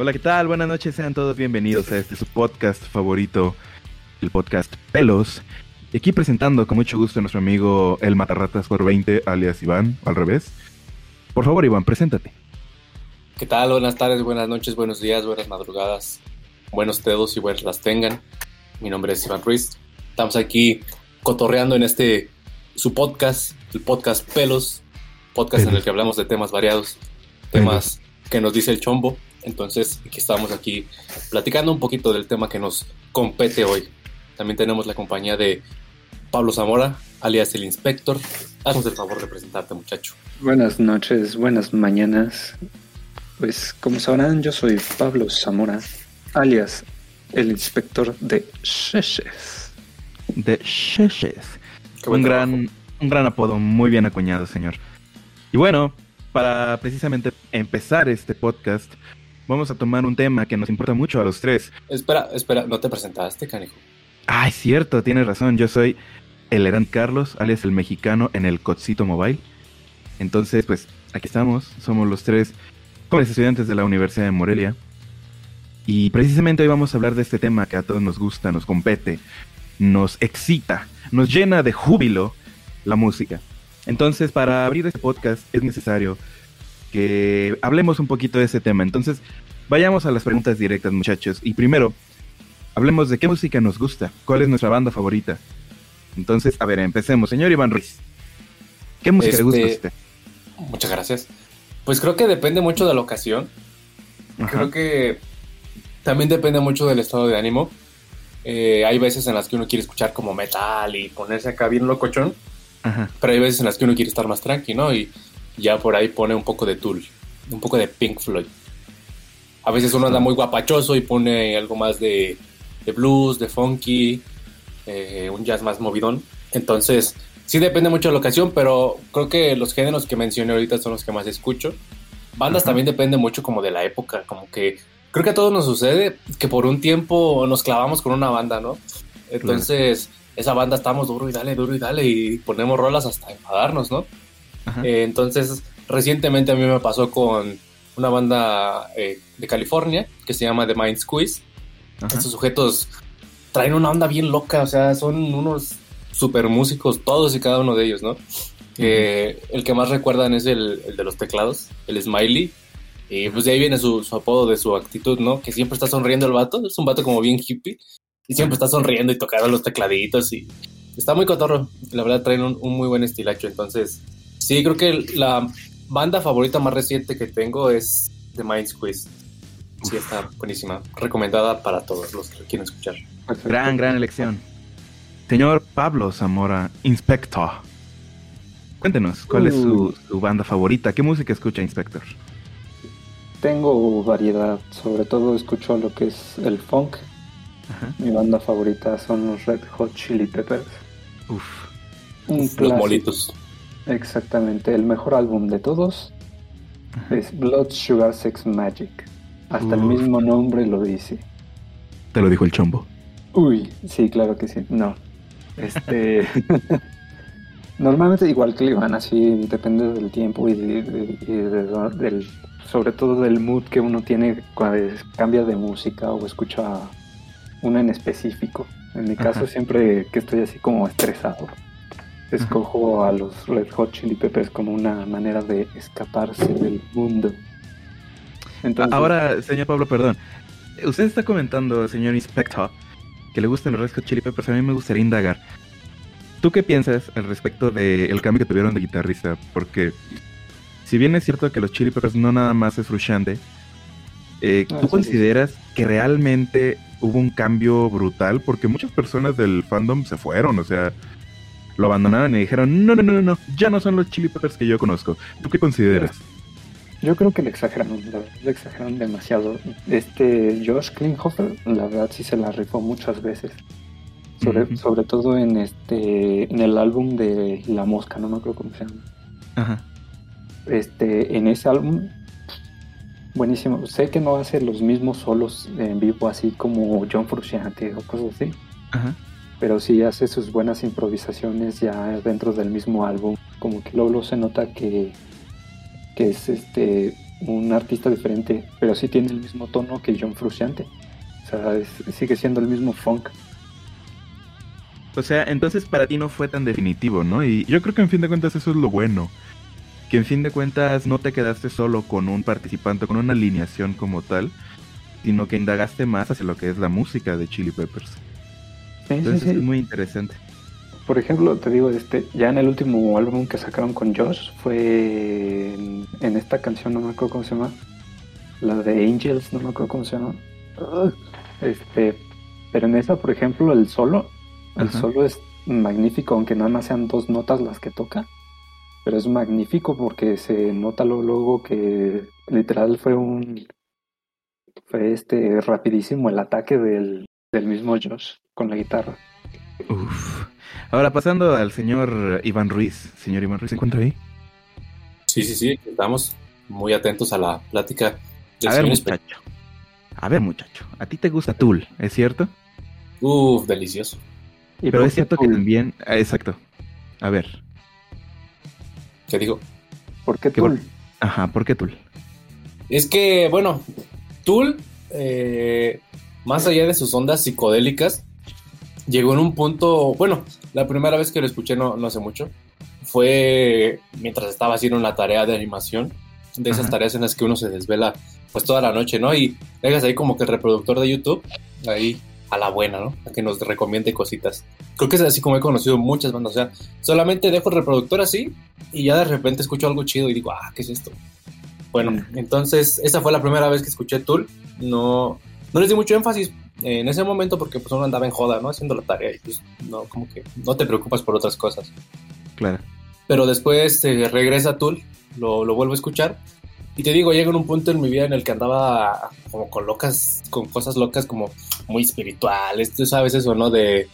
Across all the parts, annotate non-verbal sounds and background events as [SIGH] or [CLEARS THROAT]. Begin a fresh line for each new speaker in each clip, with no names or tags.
Hola, ¿qué tal? Buenas noches, sean todos bienvenidos a este su podcast favorito, el podcast Pelos. Y aquí presentando con mucho gusto a nuestro amigo El Matarratas por 20, alias Iván, al revés. Por favor, Iván, preséntate.
¿Qué tal? Buenas tardes, buenas noches, buenos días, buenas madrugadas, buenos dedos y buenas las tengan. Mi nombre es Iván Ruiz. Estamos aquí cotorreando en este su podcast, el podcast Pelos, podcast en el que hablamos de temas variados, temas que nos dice el chombo. Entonces, aquí estamos aquí platicando un poquito del tema que nos compete hoy. También tenemos la compañía de Pablo Zamora, alias el Inspector. Haznos el favor de presentarte, muchacho.
Buenas noches, buenas mañanas. Pues como sabrán, yo soy Pablo Zamora, alias el Inspector de Sheshes.
De Sheshes. Un gran, un gran apodo, muy bien acuñado, señor. Y bueno, para precisamente empezar este podcast, vamos a tomar un tema que nos importa mucho a los tres.
Espera, espera, ¿no te presentaste, canijo?
Ah, es cierto, tienes razón. Yo soy el Carlos, alias el mexicano en el Cocito Mobile. Entonces, pues, aquí estamos. Somos los tres jóvenes estudiantes de la Universidad de Morelia. Y precisamente hoy vamos a hablar de este tema que a todos nos gusta, nos compete, nos excita, nos llena de júbilo la música. Entonces, para abrir este podcast es necesario que hablemos un poquito de ese tema. Entonces, vayamos a las preguntas directas, muchachos. Y primero, hablemos de qué música nos gusta, cuál es nuestra banda favorita. Entonces, a ver, empecemos. Señor Iván Ruiz, ¿qué música le gusta a
Este,
usted?
Muchas gracias. Pues creo que depende mucho de la ocasión.
Ajá.
Creo que también depende mucho del estado de ánimo. Eh, hay veces en las que uno quiere escuchar como metal y ponerse acá bien locochón,
Ajá.
pero hay veces en las que uno quiere estar más tranqui, ¿no? Y ya por ahí pone un poco de Tool, un poco de Pink Floyd. A veces uno anda muy guapachoso y pone algo más de, de blues, de funky, eh, un jazz más movidón. Entonces, sí depende mucho de la ocasión, pero creo que los géneros que mencioné ahorita son los que más escucho. Bandas también depende mucho como de la época, como que creo que a todos nos sucede que por un tiempo nos clavamos con una banda, ¿no? Entonces, esa banda estamos duro y dale, duro y dale y ponemos rolas hasta enfadarnos, ¿no? Eh, entonces, recientemente a mí me pasó con una banda eh, de California que se llama The Mind Squeeze.
Ajá.
Estos sujetos traen una onda bien loca, o sea, son unos super músicos, todos y cada uno de ellos, ¿no? Eh, el que más recuerdan es el, el de los teclados, el Smiley. Y pues de ahí viene su, su apodo de su actitud, ¿no? Que siempre está sonriendo el vato, es un vato como bien hippie. Y siempre está sonriendo y tocando los tecladitos y está muy cotorro. La verdad traen un, un muy buen estilacho. Entonces, sí, creo que la banda favorita más reciente que tengo es The Mind Squeeze. Sí, está buenísima. Recomendada para todos los que quieren escuchar.
Perfecto.
Gran, gran elección. Señor Pablo Zamora, Inspector. Cuéntenos, ¿cuál es su,
Uy.
su banda favorita? ¿Qué música escucha Inspector?
Tengo variedad, sobre todo escucho lo que es el funk.
Ajá.
Mi banda favorita son los Red Hot Chili Peppers.
Uf.
Un
Los
clásico.
molitos.
Exactamente, el mejor álbum de todos
Ajá.
es Blood Sugar Sex Magic. Hasta el mismo nombre lo dice.
Te lo dijo el chombo.
Uy, sí, claro que sí. No. Este. [LAUGHS] Normalmente igual que le van así, depende del tiempo y, de- de- y de- del, sobre todo del mood que uno tiene cuando cambia de música o escucha una en específico. En mi caso
Ajá.
siempre que estoy así como estresado, escojo a los Red Hot Chili Peppers como una manera de escaparse del mundo. Entonces,
Ahora, señor Pablo, perdón. Usted está comentando, señor Inspector, que le gustan los Red Hot Chili Peppers. A mí me gustaría indagar. ¿Tú qué piensas al respecto del cambio que tuvieron de guitarrista? Porque si bien es cierto que los Chili Peppers no nada más es Frusciante, eh,
Ah,
¿tú
sí,
consideras que realmente hubo un cambio brutal? Porque muchas personas del fandom se fueron, o sea, lo abandonaron y dijeron, no, no, no, no, ya no son los Chili Peppers que yo conozco. ¿Tú qué consideras?
Yo creo que le exageraron, la verdad, le exageraron demasiado. Este Josh Klinghoffer, la verdad sí se la rifó muchas veces. Sobre,
Ujú.
sobre todo en este en el álbum de La Mosca, no me acuerdo cómo se llama.
Ajá.
Este, en ese álbum, buenísimo. Sé que no hace los mismos solos en vivo así como John Frusciante o cosas así,
Ajá.
Pero sí hace sus buenas improvisaciones ya dentro del mismo álbum. Como que luego se nota que, que es este un artista diferente, pero sí tiene el mismo tono que John Frusciante. O sea, sigue siendo el mismo funk.
O sea, entonces para ti no fue tan definitivo, ¿no? Y yo creo que en fin de cuentas eso es lo bueno. Que en fin de cuentas no te quedaste solo con un participante, con una alineación como tal, sino que indagaste más hacia lo que es la música de Chili Peppers. Entonces es muy interesante.
Por ejemplo, te digo, este, ya en el último álbum que sacaron con Josh fue en, esta canción, no me acuerdo cómo se llama, la de Angels, no me acuerdo cómo se llama. Este, pero en esa, por ejemplo, el solo, el solo es magnífico, aunque nada más sean dos notas las que toca. Pero es magnífico porque se nota luego que literal fue un fue este rapidísimo el ataque del, del mismo Josh con la guitarra.
Uf. Ahora pasando al señor Iván Ruiz. Señor Iván Ruiz, ¿se encuentra ahí?
Sí, sí, sí, estamos muy atentos a la plática.
a ver, muchacho. A ver, muchacho. A ti te gusta Tool, ¿es cierto?
Uf, delicioso.
Pero es cierto que también. Ah, exacto. A ver.
¿Qué digo?
¿Por qué Tool?
Ajá, ¿por qué Tool?
Es que, bueno, Tool, eh, más allá de sus ondas psicodélicas, llegó en un punto, bueno, la primera vez que lo escuché no, no hace mucho, fue mientras estaba haciendo una tarea de animación, de esas tareas en las que uno se desvela pues toda la noche, ¿no? Y dejas ahí como que el reproductor de YouTube, ahí a la buena, ¿no? A que nos recomiende cositas. Creo que es así como he conocido muchas bandas, o sea, solamente dejo el reproductor así y ya de repente escucho algo chido y digo, ah, ¿qué es esto? Bueno, entonces esa fue la primera vez que escuché Tool, no, no les di mucho énfasis en ese momento porque pues uno andaba en joda, ¿no? Haciendo la tarea y pues no, como que no te preocupas por otras cosas.
Claro.
Pero después eh, regresa Tool, lo, lo vuelvo a escuchar y te digo, llega un punto en mi vida en el que andaba como con locas, con cosas locas como muy espirituales, tú sabes eso, ¿no? De,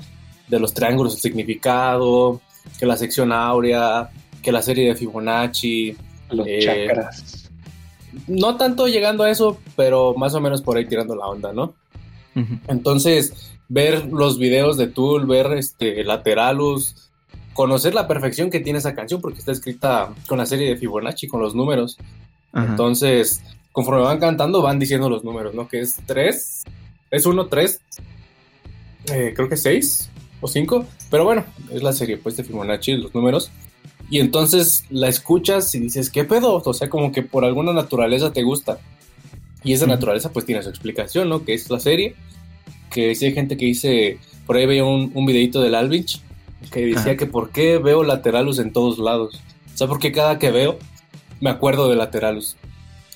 de los triángulos, el significado, que la sección áurea, que la serie de Fibonacci.
Los eh, chakras.
No tanto llegando a eso, pero más o menos por ahí tirando la onda, ¿no? Entonces, ver los videos de Tool, ver este Lateralus, conocer la perfección que tiene esa canción, porque está escrita con la serie de Fibonacci, con los números. Entonces, conforme van cantando, van diciendo los números, ¿no? Que es 3, es 1, 3, eh, creo que 6 o 5, pero bueno, es la serie pues de Fibonacci, los números. Y entonces la escuchas y dices, ¿qué pedo? O sea, como que por alguna naturaleza te gusta. Y esa naturaleza pues tiene su explicación, ¿no? Que es la serie, que si hay gente que dice, por ahí veía un, un videito del Alvinch, que decía que por qué veo lateralus en todos lados. O sea, porque cada que veo me acuerdo de lateralus.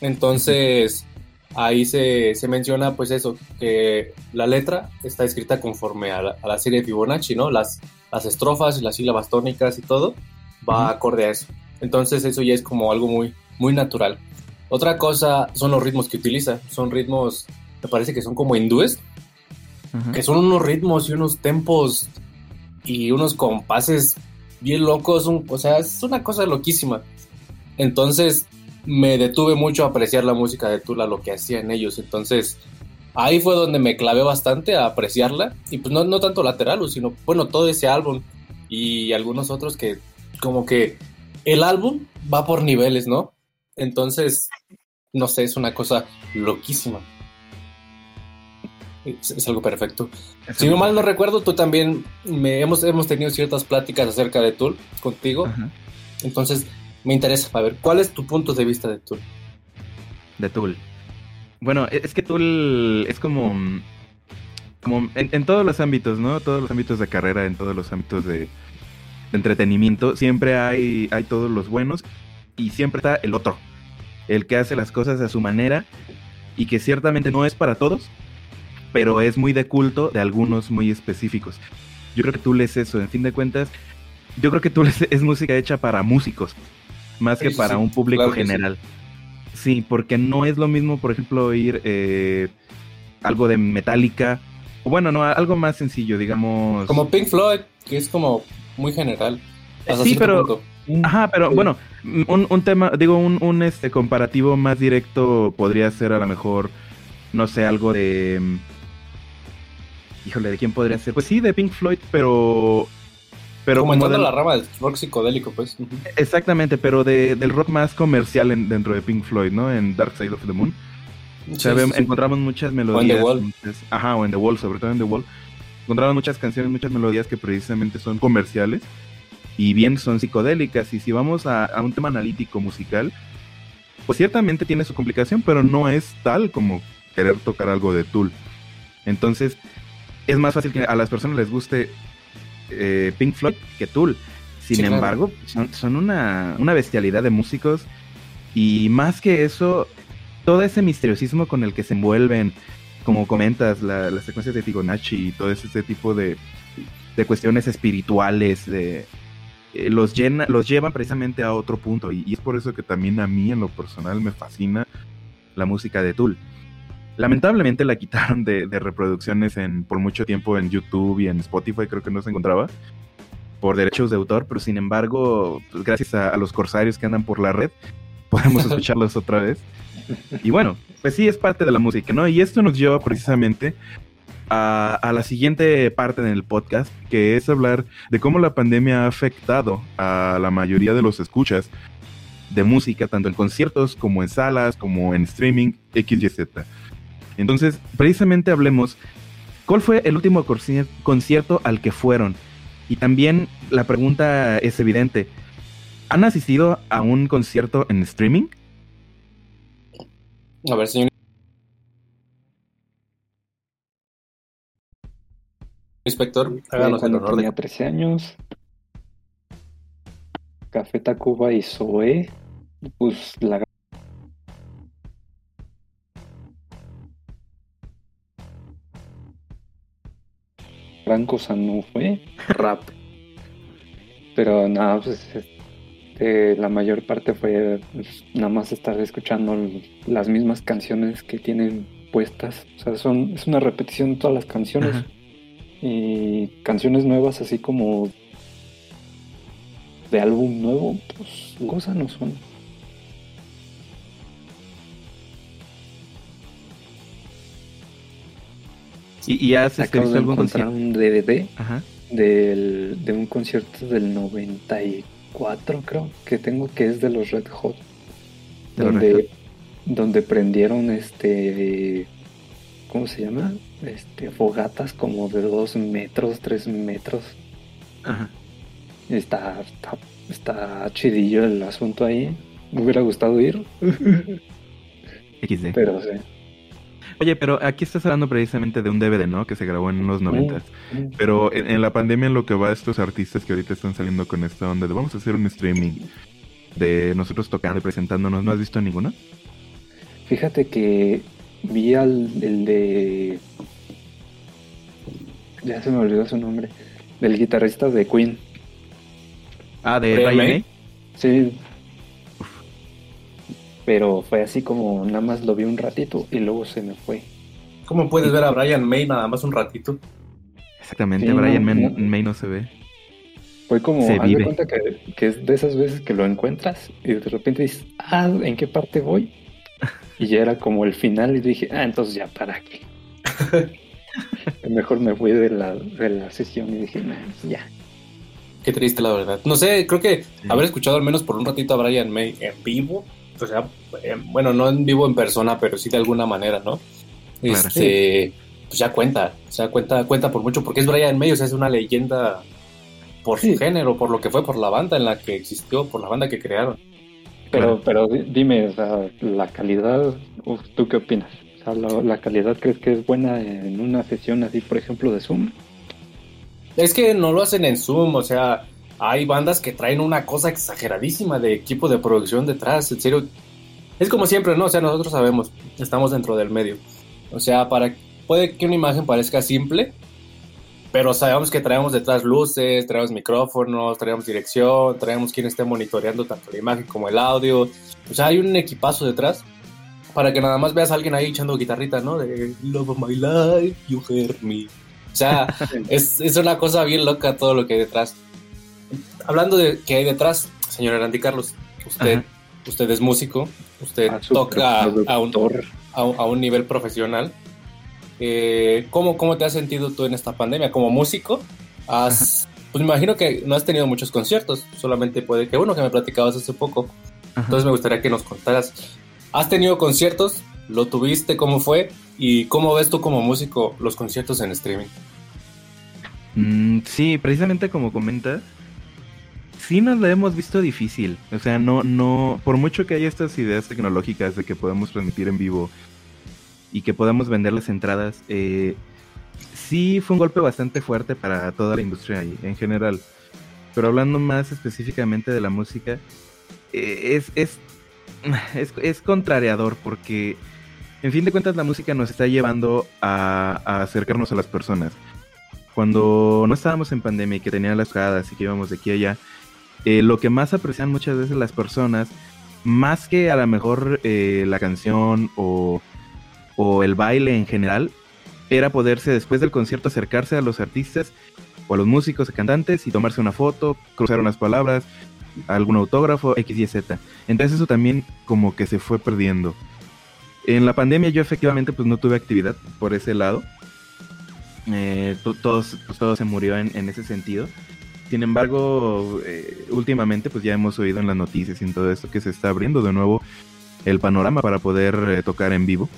Entonces, ahí se, menciona pues eso, que la letra está escrita conforme a la, serie de Fibonacci, ¿no? Las, las estrofas y las sílabas tónicas y todo va acorde a eso. Entonces eso ya es como algo muy, muy natural. Otra cosa son los ritmos que utiliza. Son ritmos, me parece que son como hindúes, que son unos ritmos y unos tempos y unos compases bien locos. o sea, es una cosa loquísima. Entonces me detuve mucho a apreciar la música de Tula, lo que hacían ellos. Entonces ahí fue donde me clavé bastante a apreciarla. Y pues no, no tanto lateral, sino bueno, todo ese álbum y algunos otros que como que el álbum va por niveles, ¿no? Entonces, no sé, es una cosa loquísima. Es, algo perfecto. si no mal no recuerdo, tú también me, hemos, hemos tenido ciertas pláticas acerca de Tool contigo. Entonces, me interesa a ver, ¿cuál es tu punto de vista de Tool?
De Tool. Bueno, e, es que Tool es como, como en, todos los ámbitos, ¿no? Todos los ámbitos de carrera, en todos los ámbitos de, entretenimiento, siempre hay, hay todos los buenos y siempre está el otro, el que hace las cosas a su manera y que ciertamente no es para todos, pero es muy de culto de algunos muy específicos. Yo creo que tú lees eso, en fin de cuentas, yo creo que tú lees es música hecha para músicos, más que para un público general. Sí. porque no es lo mismo, por ejemplo, oír eh, algo de Metallica, o bueno, no, algo más sencillo, digamos.
Como Pink Floyd, que es como muy general.
Sí, pero. Ajá, pero bueno, un, un, tema, digo, un, un este comparativo más directo podría ser a lo mejor, no sé, algo de. Híjole, ¿de quién podría ser? Pues sí, de Pink Floyd, pero. Pero
como
como
entrando
del-
la rama del rock psicodélico, pues.
Exactamente, pero de- del rock más comercial en- dentro de Pink Floyd, ¿no? En Dark Side of the Moon. O sea,
Sí, sí, sí.
encontramos muchas melodías.
Wall.
muchas- ajá, o en The Wall, sobre todo en The Wall. Encontramos muchas canciones, muchas melodías que precisamente son comerciales y bien son psicodélicas. Y si vamos a, a un tema analítico musical, pues ciertamente tiene su complicación, pero no es tal como querer tocar algo de Tool. Entonces, es más fácil que a las personas les guste eh, Pink Floyd que Tool. Sin
Sí, claro.
embargo, son, son una, una bestialidad de músicos y más que eso, todo ese misteriosismo con el que se envuelven, como comentas, la- las secuencias de Fibonacci y todo ese tipo de, de cuestiones espirituales, de, eh, los, llena, los llevan precisamente a otro punto y, y es por eso que también a mí en lo personal me fascina la música de Tool. Lamentablemente la [LAUGHS] quitaron de, de reproducciones en, por mucho tiempo en YouTube y en Spotify, creo que no se encontraba por derechos de autor, pero sin embargo, pues, gracias a, a los corsarios que andan por la red, podemos [LAUGHS] escucharlos otra vez. Y bueno, pues sí, es parte de la música, ¿no? Y esto nos lleva precisamente a, la siguiente parte del podcast, que es hablar de cómo la pandemia ha afectado a la mayoría de los escuchas de música, tanto en conciertos como en salas, como en streaming, X, Y, Z. Entonces, precisamente hablemos, ¿cuál fue el último concierto al que fueron? Y también la pregunta es evidente, ¿han asistido a un concierto en streaming?
A ver, señor inspector, háganos el honor de...
tenía 13 años. Café Tacuba y Zoé. Pues la gran cosa no fue.
rap.
Pero nada, pues este, la mayor parte fue pues, nada más estar escuchando las mismas canciones que tienen puestas. O sea, son, es una repetición de todas las canciones.
Ajá.
Y canciones nuevas así como de álbum nuevo, pues cosa no son.
¿Y, y has
Acabo de
algún
encontrar un DVD
Ajá.
del, de un concierto del 94, creo, que tengo, que es de los Red Hot.
De
donde,
Red
donde prendieron este. ¿Cómo se llama? Este, fogatas como de 2 metros, 3 metros.
Ajá.
Está, está, está chidillo el asunto ahí. Me hubiera gustado ir, [LAUGHS]
XD.
pero sí.
Oye, pero aquí estás hablando precisamente de un DVD, ¿no? Que se grabó en los 90.
Mm.
Pero en, en la pandemia en lo que va a estos artistas que ahorita están saliendo con esta onda de vamos a hacer un streaming de nosotros tocando y presentándonos, ¿no has visto ninguno?
Fíjate que vi al el de. Ya se me olvidó su nombre. Del guitarrista de Queen.
Ah, de
Brian. May.
Sí. Pero fue así como nada más lo vi un ratito y luego se me fue.
¿Cómo puedes ver a Brian May nada más un ratito?
Exactamente,
Sí,
Brian
no,
May,
no.
May no se ve.
Fue como,
Se
haz de
vive.
cuenta que, que es de esas veces que lo encuentras y de repente dices, ah, ¿en qué parte voy? Y ya era como el final y dije, ah, entonces ya para qué. [LAUGHS] Mejor me fui de la, de la sesión y dije, nah, ya.
Qué triste, la verdad. No sé, creo que
Sí.
haber escuchado al menos por un ratito a Brian May en vivo, o sea, eh, bueno, no en vivo en persona, pero sí de alguna manera, ¿no?
Claro.
Este, pues ya cuenta, o sea, cuenta, cuenta por mucho, porque es Brian May, o sea, es una leyenda por
Sí.
su género, por lo que fue, por la banda en la que existió, por la banda que crearon.
Pero, pero di- dime, o sea, la calidad, uf, ¿tú qué opinas? O sea, la, la calidad crees que es buena en una sesión así, por ejemplo, de Zoom?
Es que no lo hacen en Zoom, o sea, hay bandas que traen una cosa exageradísima de equipo de producción detrás, en serio. Es como siempre, ¿no? O sea, nosotros sabemos, estamos dentro del medio. O sea, para puede que una imagen parezca simple, pero sabemos que traemos detrás luces, traemos micrófonos, traemos dirección, traemos quien esté monitoreando tanto la imagen como el audio. O sea, hay un equipazo detrás para que nada más veas a alguien ahí echando guitarrita, ¿no? De Love of My Life, You Heard Me. O sea, [LAUGHS] es, es una cosa bien loca todo lo que hay detrás. Hablando de que hay detrás, señor Andy Carlos, usted,
Ajá.
usted es músico, usted
Ah,
toca a un,
superproductor.
a, un- a un nivel profesional. Eh, ¿cómo, ¿Cómo te has sentido tú en esta pandemia? Como músico, ¿has pues me imagino que no has tenido muchos conciertos, solamente puede que uno que me platicabas hace poco. Entonces me gustaría que nos contaras, ¿has tenido conciertos? ¿Lo tuviste? ¿Cómo fue? ¿Y cómo ves tú como músico los conciertos en streaming?
Mm, sí, precisamente como comentas, sí nos la hemos visto difícil. O sea, no, no, por mucho que haya estas ideas tecnológicas de que podemos transmitir en vivo y que podamos vender las entradas, eh, sí fue un golpe bastante fuerte para toda la industria en general. Pero hablando más específicamente de la música, eh, es, es, es, contrariador porque, en fin de cuentas, la música nos está llevando a, acercarnos a las personas. Cuando no estábamos en pandemia y que tenían las cadas y que íbamos de aquí a allá, eh, lo que más aprecian muchas veces las personas, más que a lo mejor eh, la canción o, o el baile en general, era poderse después del concierto acercarse a los artistas o a los músicos, cantantes y tomarse una foto, cruzar unas palabras, algún autógrafo, X, Y, Z. Entonces eso también como que se fue perdiendo. En la pandemia yo efectivamente pues no tuve actividad por ese lado. Eh, pues, todo se murió en, ese sentido. Sin embargo, eh, últimamente pues ya hemos oído en las noticias y en todo esto que se está abriendo de nuevo el panorama para poder eh, tocar en vivo.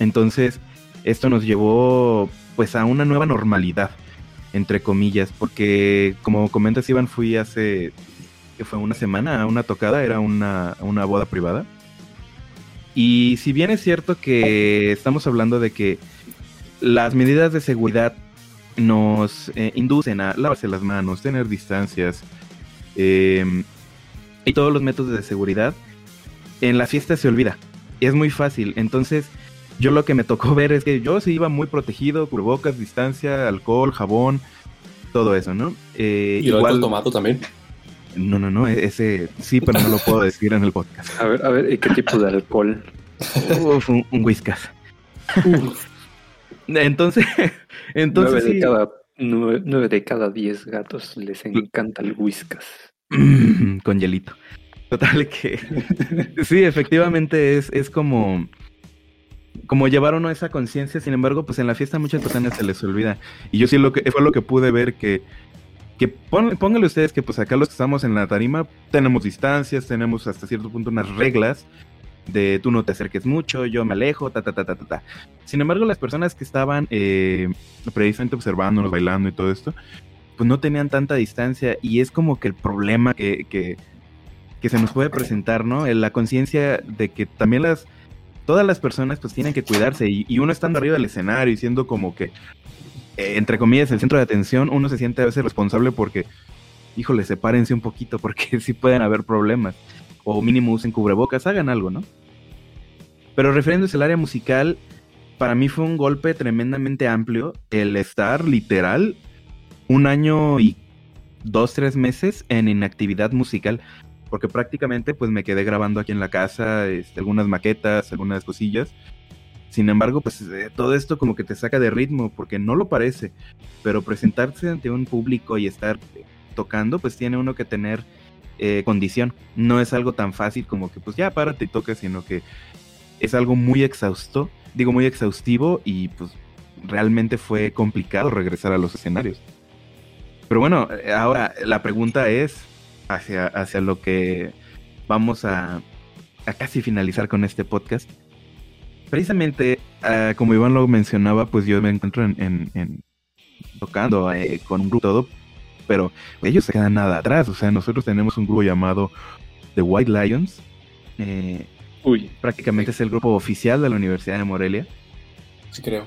Entonces, esto nos llevó pues a una nueva normalidad, entre comillas, porque como comentas Iván, fui hace, que fue una semana a una tocada, era una, boda privada. Y si bien es cierto que estamos hablando de que las medidas de seguridad nos eh, inducen a lavarse las manos, tener distancias em, y todos los métodos de seguridad, en la fiesta se olvida. Es muy fácil. Entonces, yo lo que me tocó [LAUGHS] ver es que yo sí iba muy protegido, cubrebocas, distancia, alcohol, jabón, todo eso, ¿no?
Eh, ¿Y igual, tomado también?
No, no, no, e-, ese sí, pero no lo puedo decir en el podcast.
A ver, a ver, ¿qué tipo de alcohol?
Uf, un, whiskas. entonces, [LAUGHS] entonces
nueve, de cada, nueve, de cada diez gatos les encanta el whiskas. [CLEARS THROAT]
Con hielito. Total que [LAUGHS] sí, efectivamente es, es como como llevaron a esa conciencia, sin embargo, pues en la fiesta muchas personas se les olvida. Y yo sí lo que fue lo que pude ver que que pónganle ustedes que pues acá los que estamos en la tarima tenemos distancias, tenemos hasta cierto punto unas reglas de tú no te acerques mucho, yo me alejo, ta ta ta ta ta. ta. Sin embargo, las personas que estaban eh, precisamente observándonos, bailando y todo esto, pues no tenían tanta distancia y es como que el problema que, que, que se nos puede presentar, ¿no? La conciencia de que también las todas las personas pues tienen que cuidarse y, uno estando arriba del escenario y siendo como que, eh, entre comillas, el centro de atención, uno se siente a veces responsable porque, híjole, sepárense un poquito porque [LAUGHS] sí pueden haber problemas. O mínimo usen cubrebocas, hagan algo, ¿no? Pero refiriéndose al área musical, para mí fue un golpe tremendamente amplio el estar literal un año y dos, tres meses en inactividad musical porque prácticamente pues me quedé grabando aquí en la casa este, algunas maquetas, algunas cosillas. Sin embargo, pues eh, todo esto como que te saca de ritmo, porque no lo parece, pero presentarse ante un público y estar tocando, pues tiene uno que tener eh, condición. No es algo tan fácil como que pues ya párate y toca, sino que es algo muy exhausto, digo muy exhaustivo y pues realmente fue complicado regresar a los escenarios. Pero bueno, eh, ahora la pregunta es, hacia, hacia lo que vamos a, casi finalizar con este podcast. Precisamente, ah, como Iván lo mencionaba, pues yo me encuentro en, tocando eh, con un grupo todo, pero ellos se quedan nada atrás. O sea, nosotros tenemos un grupo llamado The White Lions. Eh, Uy. Prácticamente es el grupo oficial de la Universidad de Morelia.
Sí, creo.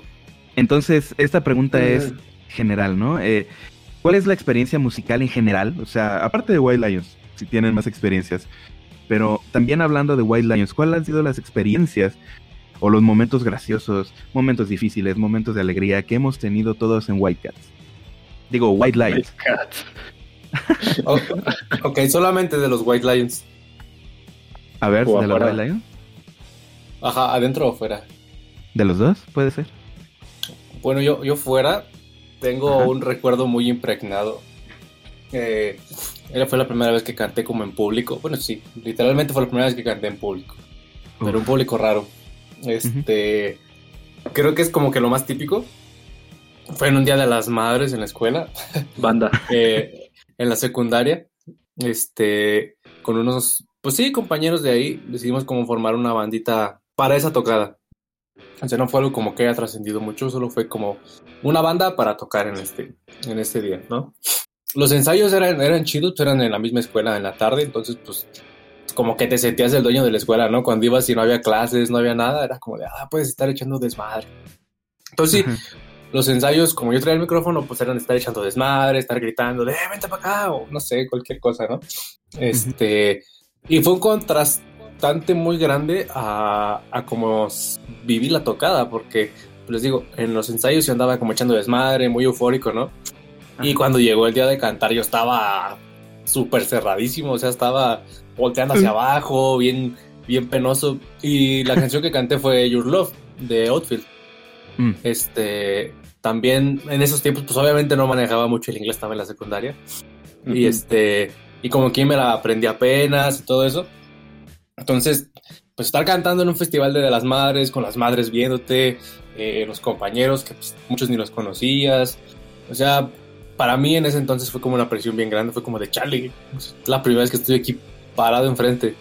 Entonces, esta pregunta es general, ¿no? Eh, ¿Cuál es la experiencia musical en general? O sea, aparte de White Lions, si tienen más experiencias, pero también hablando de White Lions, ¿cuáles han sido las experiencias o los momentos graciosos, momentos difíciles, momentos de alegría que hemos tenido todos en White Cats? Digo, White Lions. [LAUGHS]
ok, solamente de los White Lions.
A ver, ¿de los White Lions?
Ajá, adentro o fuera.
¿De los dos? Puede ser.
Bueno, yo, yo fuera, tengo un recuerdo muy impregnado. Eh, fue la primera vez que canté como en público. Bueno, sí, literalmente fue la primera vez que canté en público. Pero un público raro. Este. Creo que es como que lo más típico. Fue en un día de las madres en la escuela.
Banda. [LAUGHS]
eh, en la secundaria. Este, con unos, pues sí, compañeros de ahí, decidimos como formar una bandita para esa tocada. O sea, no fue algo como que haya trascendido mucho, solo fue como una banda para tocar en este, en este día, ¿no? Los ensayos eran, eran chidos, eran en la misma escuela en la tarde, entonces pues como que te sentías el dueño de la escuela, ¿no? Cuando ibas y no había clases, no había nada, era como de, ah, puedes estar echando desmadre. Entonces sí, los ensayos, como yo traía el micrófono, pues eran estar echando desmadre, estar gritando de, eh, vente para acá, o no sé, cualquier cosa, ¿no? Este, y fue un contrastante muy grande a, a como viví la tocada, porque pues, les digo, en los ensayos yo andaba como echando desmadre, muy eufórico, ¿no? Y cuando llegó el día de cantar, yo estaba súper cerradísimo, o sea, estaba volteando hacia abajo, bien, bien penoso. Y la canción que canté fue Your Love de Outfield.
Mm.
Este, también en esos tiempos, pues obviamente no manejaba mucho el inglés, estaba en la secundaria. Y este, y como que me la aprendí apenas y todo eso. Entonces, pues estar cantando en un festival de, de las madres, con las madres viéndote, eh, los compañeros que pues, muchos ni los conocías. O sea, para mí en ese entonces fue como una presión bien grande, fue como de Charlie, es la primera vez que estoy aquí parado enfrente.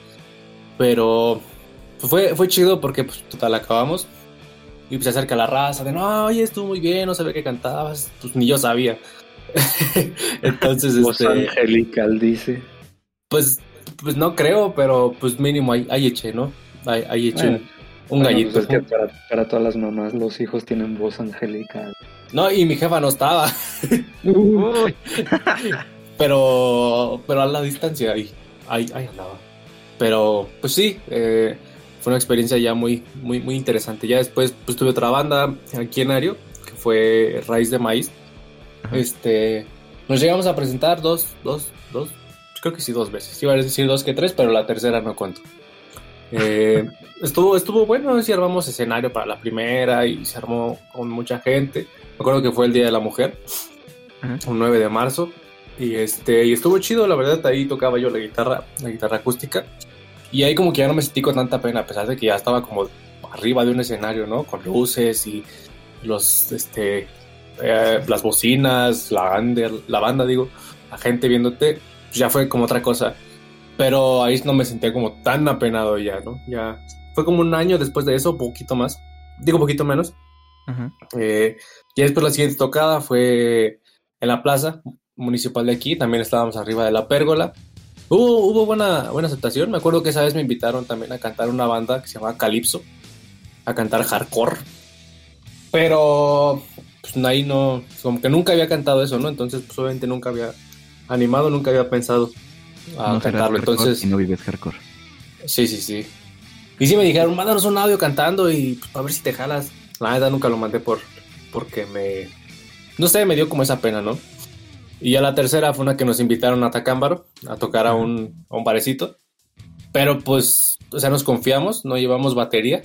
Pero pues, fue, fue chido porque pues total acabamos y pues se acerca la raza de no, oye, estuvo muy bien, no sabía que cantabas, pues ni yo sabía. [LAUGHS] Entonces,
Voz
este,
angelical, dice.
pues, pues no creo, pero pues mínimo ahí, ahí eché, ¿no? Ahí eché
Bueno,
un
Bueno,
gallito.
pues es que para, para todas las mamás, los hijos tienen voz angelical.
No, y mi jefa no estaba,
Uy. [LAUGHS]
pero, pero a la distancia ahí, ahí, ahí andaba. Pero, pues sí, eh, fue una experiencia ya muy, muy, muy interesante. Ya después, pues tuve otra banda aquí en Ario, que fue Raíz de Maíz.
Ajá.
Este, nos llegamos a presentar dos, dos, dos, creo que sí, dos veces. Iba a decir dos que tres, pero la tercera no cuento. Eh, [LAUGHS] estuvo, estuvo bueno, sí armamos escenario para la primera y se armó con mucha gente. Me acuerdo que fue el Día de la Mujer,
Ajá.
un 9 de marzo. Y este, y estuvo chido, la verdad, ahí tocaba yo la guitarra, la guitarra acústica. Y ahí como que ya no me sentí con tanta pena, a pesar de que ya estaba como arriba de un escenario, ¿no? Con luces y los, este, eh, las bocinas, la banda, la banda, digo, la gente viéndote, pues ya fue como otra cosa. Pero ahí no me sentía como tan apenado ya, ¿no? Ya fue como un año después de eso, poquito más, digo poquito menos.
Ajá.
Eh, y después la siguiente tocada fue en la plaza municipal de aquí, también estábamos arriba de la pérgola. Hubo, hubo buena, buena aceptación, me acuerdo que esa vez me invitaron también a cantar una banda que se llama Calypso, a cantar hardcore. Pero pues ahí no, como que nunca había cantado eso, ¿no? Entonces pues obviamente nunca había animado, nunca había pensado a
No
cantarlo. Entonces,
Y no vives hardcore.
Sí, sí, sí. Y sí me dijeron, mándanos un audio cantando y pues, a ver si te jalas. La neta nunca lo mandé por porque me... No sé, me dio como esa pena, ¿no? Y ya la tercera fue una que nos invitaron a Tacámbaro a tocar a un, a un barecito. Pero pues, o sea, nos confiamos, no llevamos batería.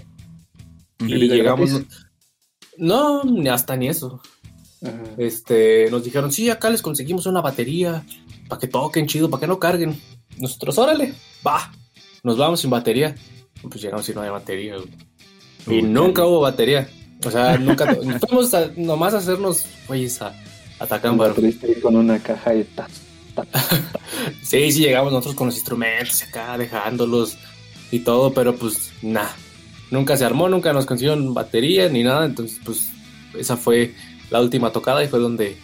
Y
¿Bebida
llegamos...
gratis?
No, ni hasta ni eso.
Ajá.
Este, nos dijeron, sí, acá les conseguimos una batería para que toquen chido, para que no carguen. Nosotros, órale, va, nos vamos sin batería. Pues llegamos y no hay batería. güey. Y nunca hubo batería. O sea, nunca [LAUGHS] fuimos a- nomás a hacernos, güeyes, a, a Tacámbaro.
Triste ir con una caja de ta- [LAUGHS]
Sí, sí, llegamos nosotros con los instrumentos acá, dejándolos y todo, pero pues nada. Nunca se armó, nunca nos consiguieron batería ni nada. Entonces, pues esa fue la última tocada y fue donde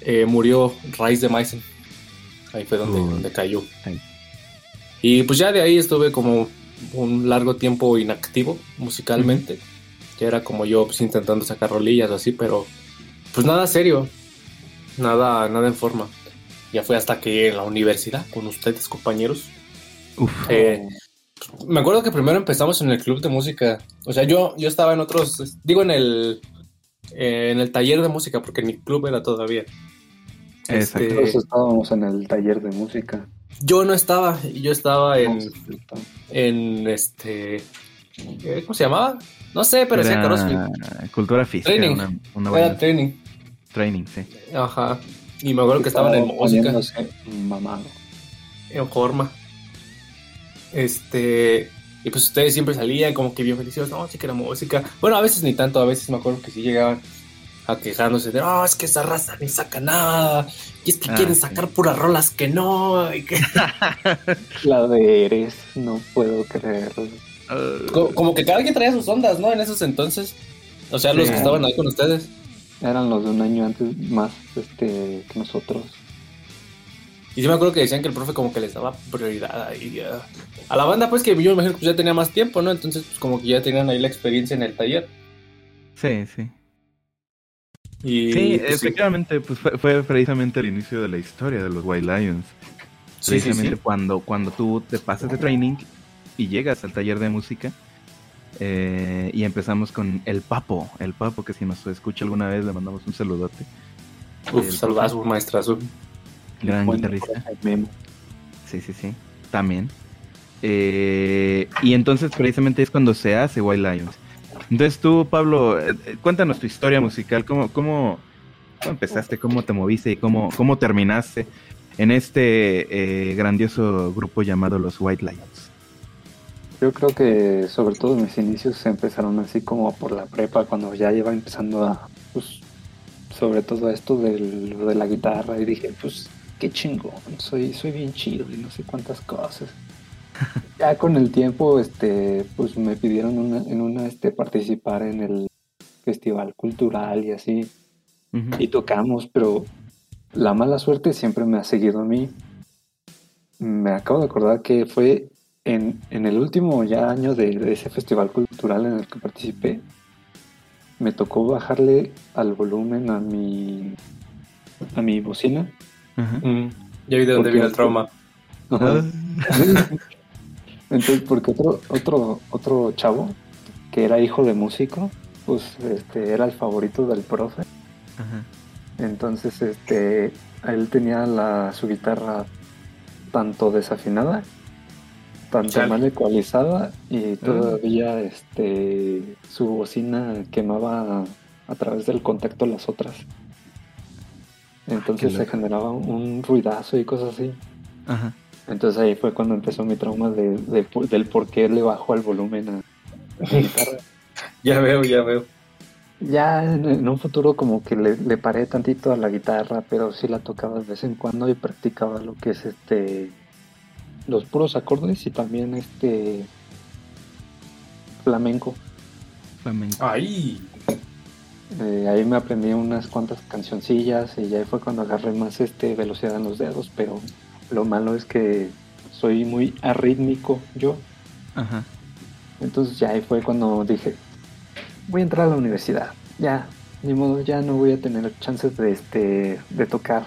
eh, murió Raíz de Meissen. Ahí fue donde, donde cayó.
Ay.
Y pues ya de ahí estuve como un largo tiempo inactivo musicalmente. Ya era como yo pues, intentando sacar rolillas o así, pero pues nada serio. Nada, nada en forma. Ya fue hasta que en la universidad, con ustedes, compañeros.
Uf.
eh, me acuerdo que primero empezamos en el club de música. O sea, yo, yo estaba en otros, digo en el, eh, en el taller de música, porque mi club era todavía.
Exacto.
Este,
Todos estábamos en el taller de música.
yo no estaba, yo estaba en, en este, eh, ¿cómo se llamaba? No sé, pero
Era
CrossFit.
Cultura física.
Training.
Una, una
Era training.
Training, sí.
Ajá. Y me acuerdo que estaban en música.
mamado.
en forma. Este, y pues ustedes siempre salían como que bien felices, no, sí que era música. Bueno, a veces ni tanto, a veces me acuerdo que sí llegaban a quejándose de, no, es que esa raza ni saca nada, y es que
Ah,
quieren
sí.
sacar puras rolas que no, y que... [LAUGHS]
La de Eres, no puedo creerlo.
Uh,
Co- como que cada quien traía sus ondas, ¿no? En esos entonces. O sea, los que estaban ahí con ustedes.
Eran los de un año antes más este que nosotros.
Y sí me acuerdo que decían que el profe como que les daba prioridad ahí a, a la banda, pues que yo me imagino que pues, ya tenía más tiempo, ¿no? Entonces, pues como que ya tenían ahí la experiencia en el taller.
sí, sí.
Y
Sí,
pues, sí.
efectivamente, pues fue, fue precisamente el inicio de la historia de los White Lions.
Sí, sí,
Precisamente
sí.
cuando cuando tú te pasas de training y llegas al taller de música eh, y empezamos con el Papo, el Papo que si nos escucha alguna vez le mandamos un saludote.
Uf, saludazo, maestrazo.
Gran guitarrista. Sí, sí, sí. También. Eh, y entonces precisamente es cuando se hace White Lions. Entonces tú, Pablo, eh, cuéntanos tu historia musical, cómo, cómo, cómo empezaste, cómo te moviste y cómo, cómo terminaste en este eh, grandioso grupo llamado los White Lions.
Yo creo que sobre todo mis inicios empezaron así como por la prepa, cuando ya iba empezando a, pues, sobre todo esto del- de la guitarra y dije, pues, qué chingón, soy, soy bien chido y no sé cuántas cosas. [LAUGHS] ya con el tiempo, este, pues me pidieron una, en una, este, participar en el festival cultural y así, y tocamos, pero la mala suerte siempre me ha seguido a mí. Me acabo de acordar que fue en, en el último ya año de, de ese festival cultural en el que participé. Me tocó bajarle al volumen a mi a mi bocina.
Mm, ya vi de dónde viene el trauma.
Ah, [LAUGHS]
Entonces, porque otro, otro, otro chavo que era hijo de músico, pues este, era el favorito del profe.
ajá.
Entonces, este, él tenía la, su guitarra tanto desafinada, tanto
Chale.
mal ecualizada y todavía este, su bocina quemaba a través del contacto las otras. Entonces se generaba un ruidazo y cosas así.
Ajá.
Entonces ahí fue cuando empezó mi trauma de, de- del por qué le bajó el volumen a a mi [LAUGHS] guitarra.
Ya veo, ya veo.
Ya en, en un futuro como que le, le paré tantito a la guitarra, pero sí la tocaba de vez en cuando y practicaba lo que es este los puros acordes y también este flamenco.
Flamenco.
Ay,
Eh, ahí me aprendí unas cuantas cancioncillas y ya fue cuando agarré más este velocidad en los dedos, pero lo malo es que soy muy arrítmico yo.
Ajá.
Entonces ya ahí fue cuando dije, voy a entrar a la universidad. Ya, ni modo, ya no voy a tener chances de este de tocar.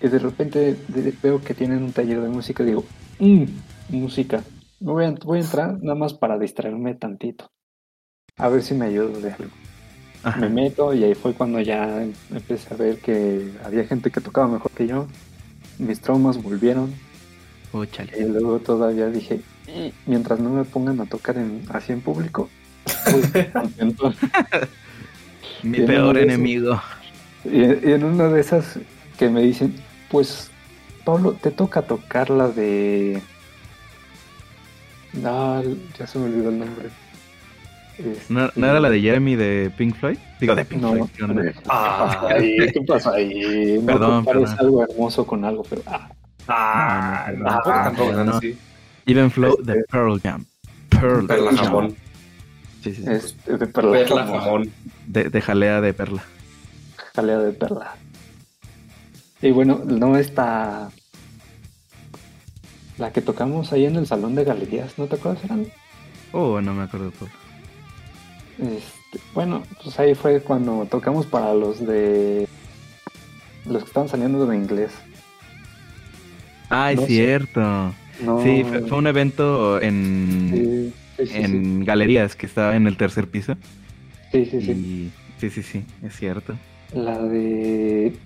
Y de repente veo que tienen un taller de música y digo, "Mm, música. Voy a, voy a entrar nada más para distraerme tantito. A ver si me ayudo de algo.
Ajá.
Me meto y ahí fue cuando ya empecé a ver que había gente que tocaba mejor que yo. Mis traumas volvieron.
Oh.
Y luego todavía dije, "Y mientras no me pongan a tocar en, así en público, pues, [LAUGHS] contento.
Mi peor enemigo.
y en una de esas que me dicen, pues, Pablo, te toca tocar la de... No, ya se me olvidó el nombre. Este,
¿No, no era la de Jeremy de Pink Floyd? Digo, de Pink
No,
Floyd. ¿qué onda?
Ay, ¿qué pasa ahí? No
Perdón,
compares
perdón.
algo hermoso con algo, pero... ah,
ah,
No, no,
no, tampoco,
no,
tampoco,
no, no.
sí.
Even Flow
Este-
de Pearl Jam. Pearl,
Perla
Jam.
jamón.
Sí, sí, sí.
este, de perla,
Perla
jamón.
jamón.
De, de jalea de perla.
jalea de perla. Y bueno, no está la que tocamos ahí en el salón de galerías, ¿no te acuerdas, Eran?
Oh, no me acuerdo. Pablo.
Este, bueno, pues ahí fue cuando tocamos para los de los que estaban saliendo de inglés.
Ah, es
No
cierto.
No,
Sí, fue, fue un evento en,
sí, sí, sí,
en galerías que estaba en el tercer piso.
sí, sí, sí.
Y sí, sí, sí, es cierto.
La de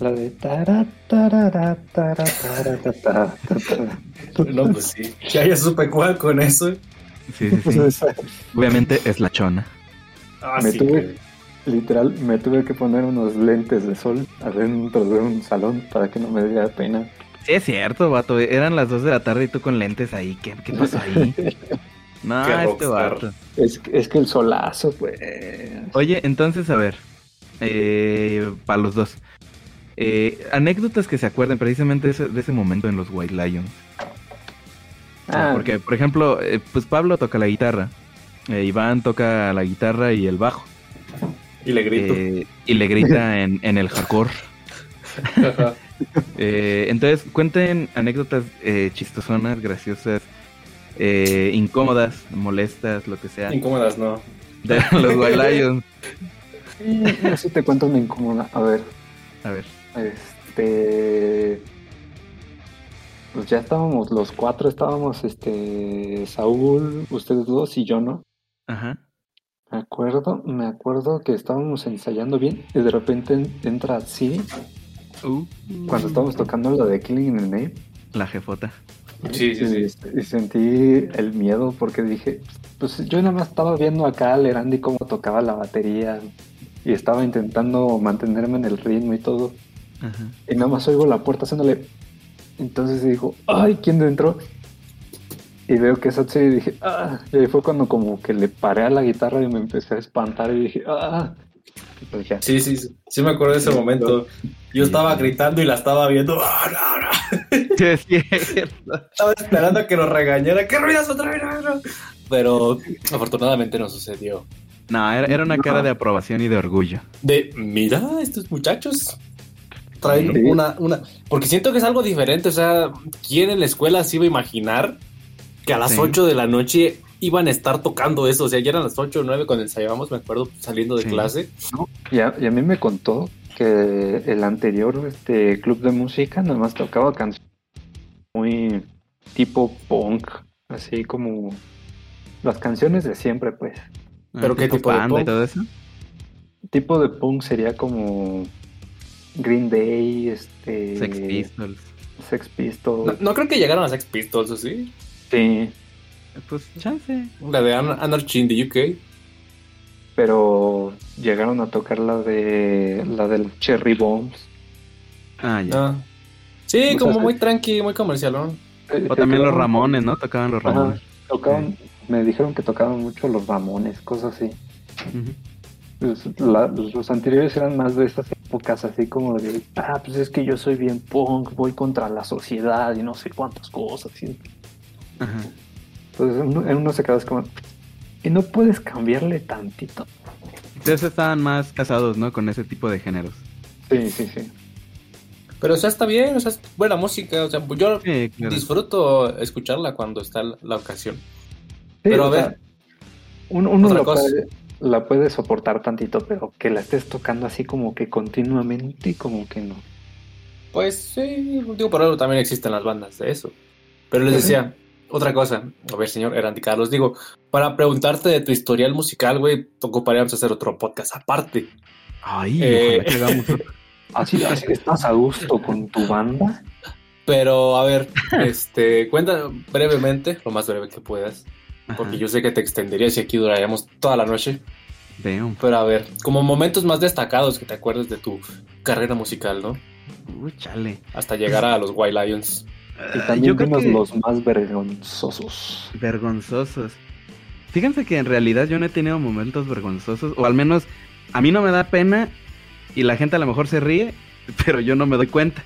la de tara, tarara, tara, tara, ta, ta, ta, ta.
No, pues sí. Ya, ya supe cuál con eso.
Sí, sí,
Pues
sí. Obviamente es la chona.
Ah,
Me
sí,
tuve- Literal, me tuve que poner unos lentes de sol adentro de un salón para que no me diera pena.
Sí, es cierto, vato. Eran las 2 de la tarde y tú con lentes ahí. ¿Qué, qué pasó ahí? No, este vato.
Es, es que el solazo, pues.
Oye, entonces, a ver. Eh, para los dos. Eh, anécdotas que se acuerden precisamente de ese, de ese momento en los White Lions.
Ah,
Porque, por ejemplo, eh, pues Pablo toca la guitarra. eh, Iván toca la guitarra y el bajo.
Y le grito.
eh, y le grita [LAUGHS] en, en el hardcore.
Ajá. [LAUGHS]
Eh, entonces, cuenten anécdotas eh, chistosonas, graciosas, eh, incómodas, molestas, lo que sea,
Incómodas, ¿no?
de los White [LAUGHS] Lions.
y eso te cuento una incómoda. A ver,
A ver.
Este. Pues ya estábamos, los cuatro estábamos, este. Saúl, ustedes dos y yo, ¿no?
Ajá.
Me acuerdo, me acuerdo que estábamos ensayando bien y de repente en- entra Siri
Uh,
cuando estábamos tocando la de Killing in the Name.
la jefota.
Sí, sí, sí.
Y, y sentí el miedo porque dije, pues yo nada más estaba viendo acá al Erandi cómo tocaba la batería y estaba intentando mantenerme en el ritmo y todo.
Ajá.
Y nada más oigo la puerta haciéndole. Entonces dijo, ay, ¿quién entró? Y veo que es y dije, ah. Y ahí fue cuando como que le paré a la guitarra y me empecé a espantar y dije, ah. Pues ya.
Sí, sí, sí, sí me acuerdo de ese momento. Yo estaba gritando y la estaba viendo. ¡Ah, no, no!
Sí, es cierto.
Estaba esperando a que nos regañara. ¡Qué ruidas otra vez! no, no! Pero afortunadamente no sucedió.
No, era, era una cara de aprobación y de orgullo.
De, mira, estos muchachos traen
Sí.
una, una... Porque siento que es algo diferente. O sea, ¿quién en la escuela se iba a imaginar que a las
Sí.
8 de la noche iban a estar tocando eso? O sea, ya eran las 8 o 9 cuando ensayábamos, me acuerdo, saliendo de
Sí.
clase.
Y a, y a mí me contó que el anterior este club de música nada más tocaba canciones muy tipo punk, así como las canciones de siempre, pues.
¿Pero qué tipo de
banda y
punk?
todo eso?
Tipo de punk sería como Green Day, este
Sex Pistols.
Sex Pistols.
No, no creo que llegaron a Sex Pistols, ¿o sí?
Sí,
Pues chance.
La de An- Anarchy in the UK.
pero llegaron a tocar la de la del Cherry Bombs.
Ah, ya.
Ah. Sí,
O
como
sea,
muy tranqui, muy comercialón.
Eh,
O también los Ramones, ¿no? Tocaban los
Ajá,
Ramones.
tocaban, me dijeron que tocaban mucho los Ramones, cosas así. Pues, la- los, los anteriores eran más de estas épocas, así como de, ah, pues es que yo soy bien punk, voy contra la sociedad y no sé cuántas cosas.
Ajá.
entonces uno, en uno se queda como, y no puedes cambiarle tantito.
Entonces estaban más casados, ¿no? Con ese tipo de géneros.
Sí, sí, sí.
Pero, o sea, está bien, o sea, es buena música. O sea, yo
Sí, claro.
disfruto escucharla cuando está la, la ocasión.
Sí,
Pero a
o sea,
ver,
uno, uno
otra
lo
cosa.
puede- la puede soportar tantito, pero que la estés tocando así como que continuamente, como que no.
pues sí, digo, por algo también existen las bandas de eso. Pero les decía, otra cosa. A ver, señor Erandi Carlos, digo, para preguntarte de tu historial musical, güey, ocuparíamos hacer otro podcast aparte.
Ay,
Eh. [LAUGHS]
Así, así estás a gusto con tu banda.
Pero, a ver, este, cuenta brevemente, lo más breve que puedas, porque
Ajá.
yo sé que te extenderías y aquí duraríamos toda la noche.
Damn.
Pero a ver, como momentos más destacados que te acuerdes de tu carrera musical, ¿no?
Uy, chale.
Hasta llegar a los White Lions.
Y
Ah,
también
yo creo
dinos
que
los más vergonzosos.
vergonzosos. Fíjense que en realidad yo no he tenido momentos vergonzosos, o al menos a mí no me da pena y la gente a lo mejor se ríe, [LAUGHS] pero yo no me doy cuenta.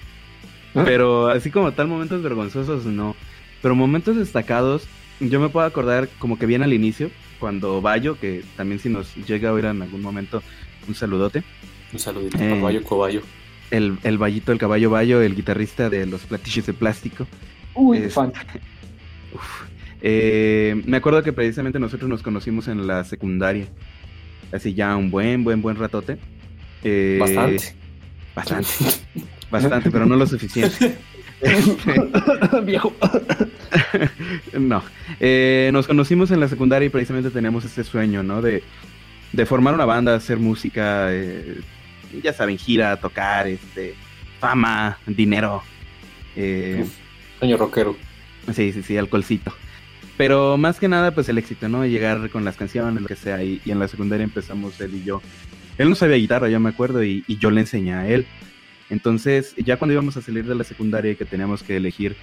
¿Ah?
Pero así como tal momentos vergonzosos no. Pero momentos destacados, yo me puedo acordar como que bien al inicio, cuando Bayo, que también si nos llega a oír en algún momento, un saludote.
Un saludito,
Eh.
caballo, cobayo.
El, el Bayito, el caballo Bayo, el guitarrista de los platillos de plástico.
Uy,
Es-
fan.
Uf. Eh, me acuerdo que precisamente nosotros nos conocimos en la secundaria. Así ya un buen, buen, buen ratote. Eh,
Bastante.
Bastante. [LAUGHS] Bastante, pero no lo suficiente. [LAUGHS] Este, [LAUGHS]
Viejo. [LAUGHS]
no. Eh, nos conocimos en la secundaria y precisamente teníamos este sueño, ¿no? De, de formar una banda, hacer música, eh, ya saben, gira, tocar, este, fama, dinero. Eh,
Sueño rockero.
Sí, sí, sí, alcoholcito. Pero más que nada, pues el éxito, ¿no? Llegar con las canciones, lo que sea. Y, y en la secundaria empezamos él y yo. Él no sabía guitarra, yo me acuerdo, y, y yo le enseñé a él. Entonces, ya cuando íbamos a salir de la secundaria y que teníamos que elegir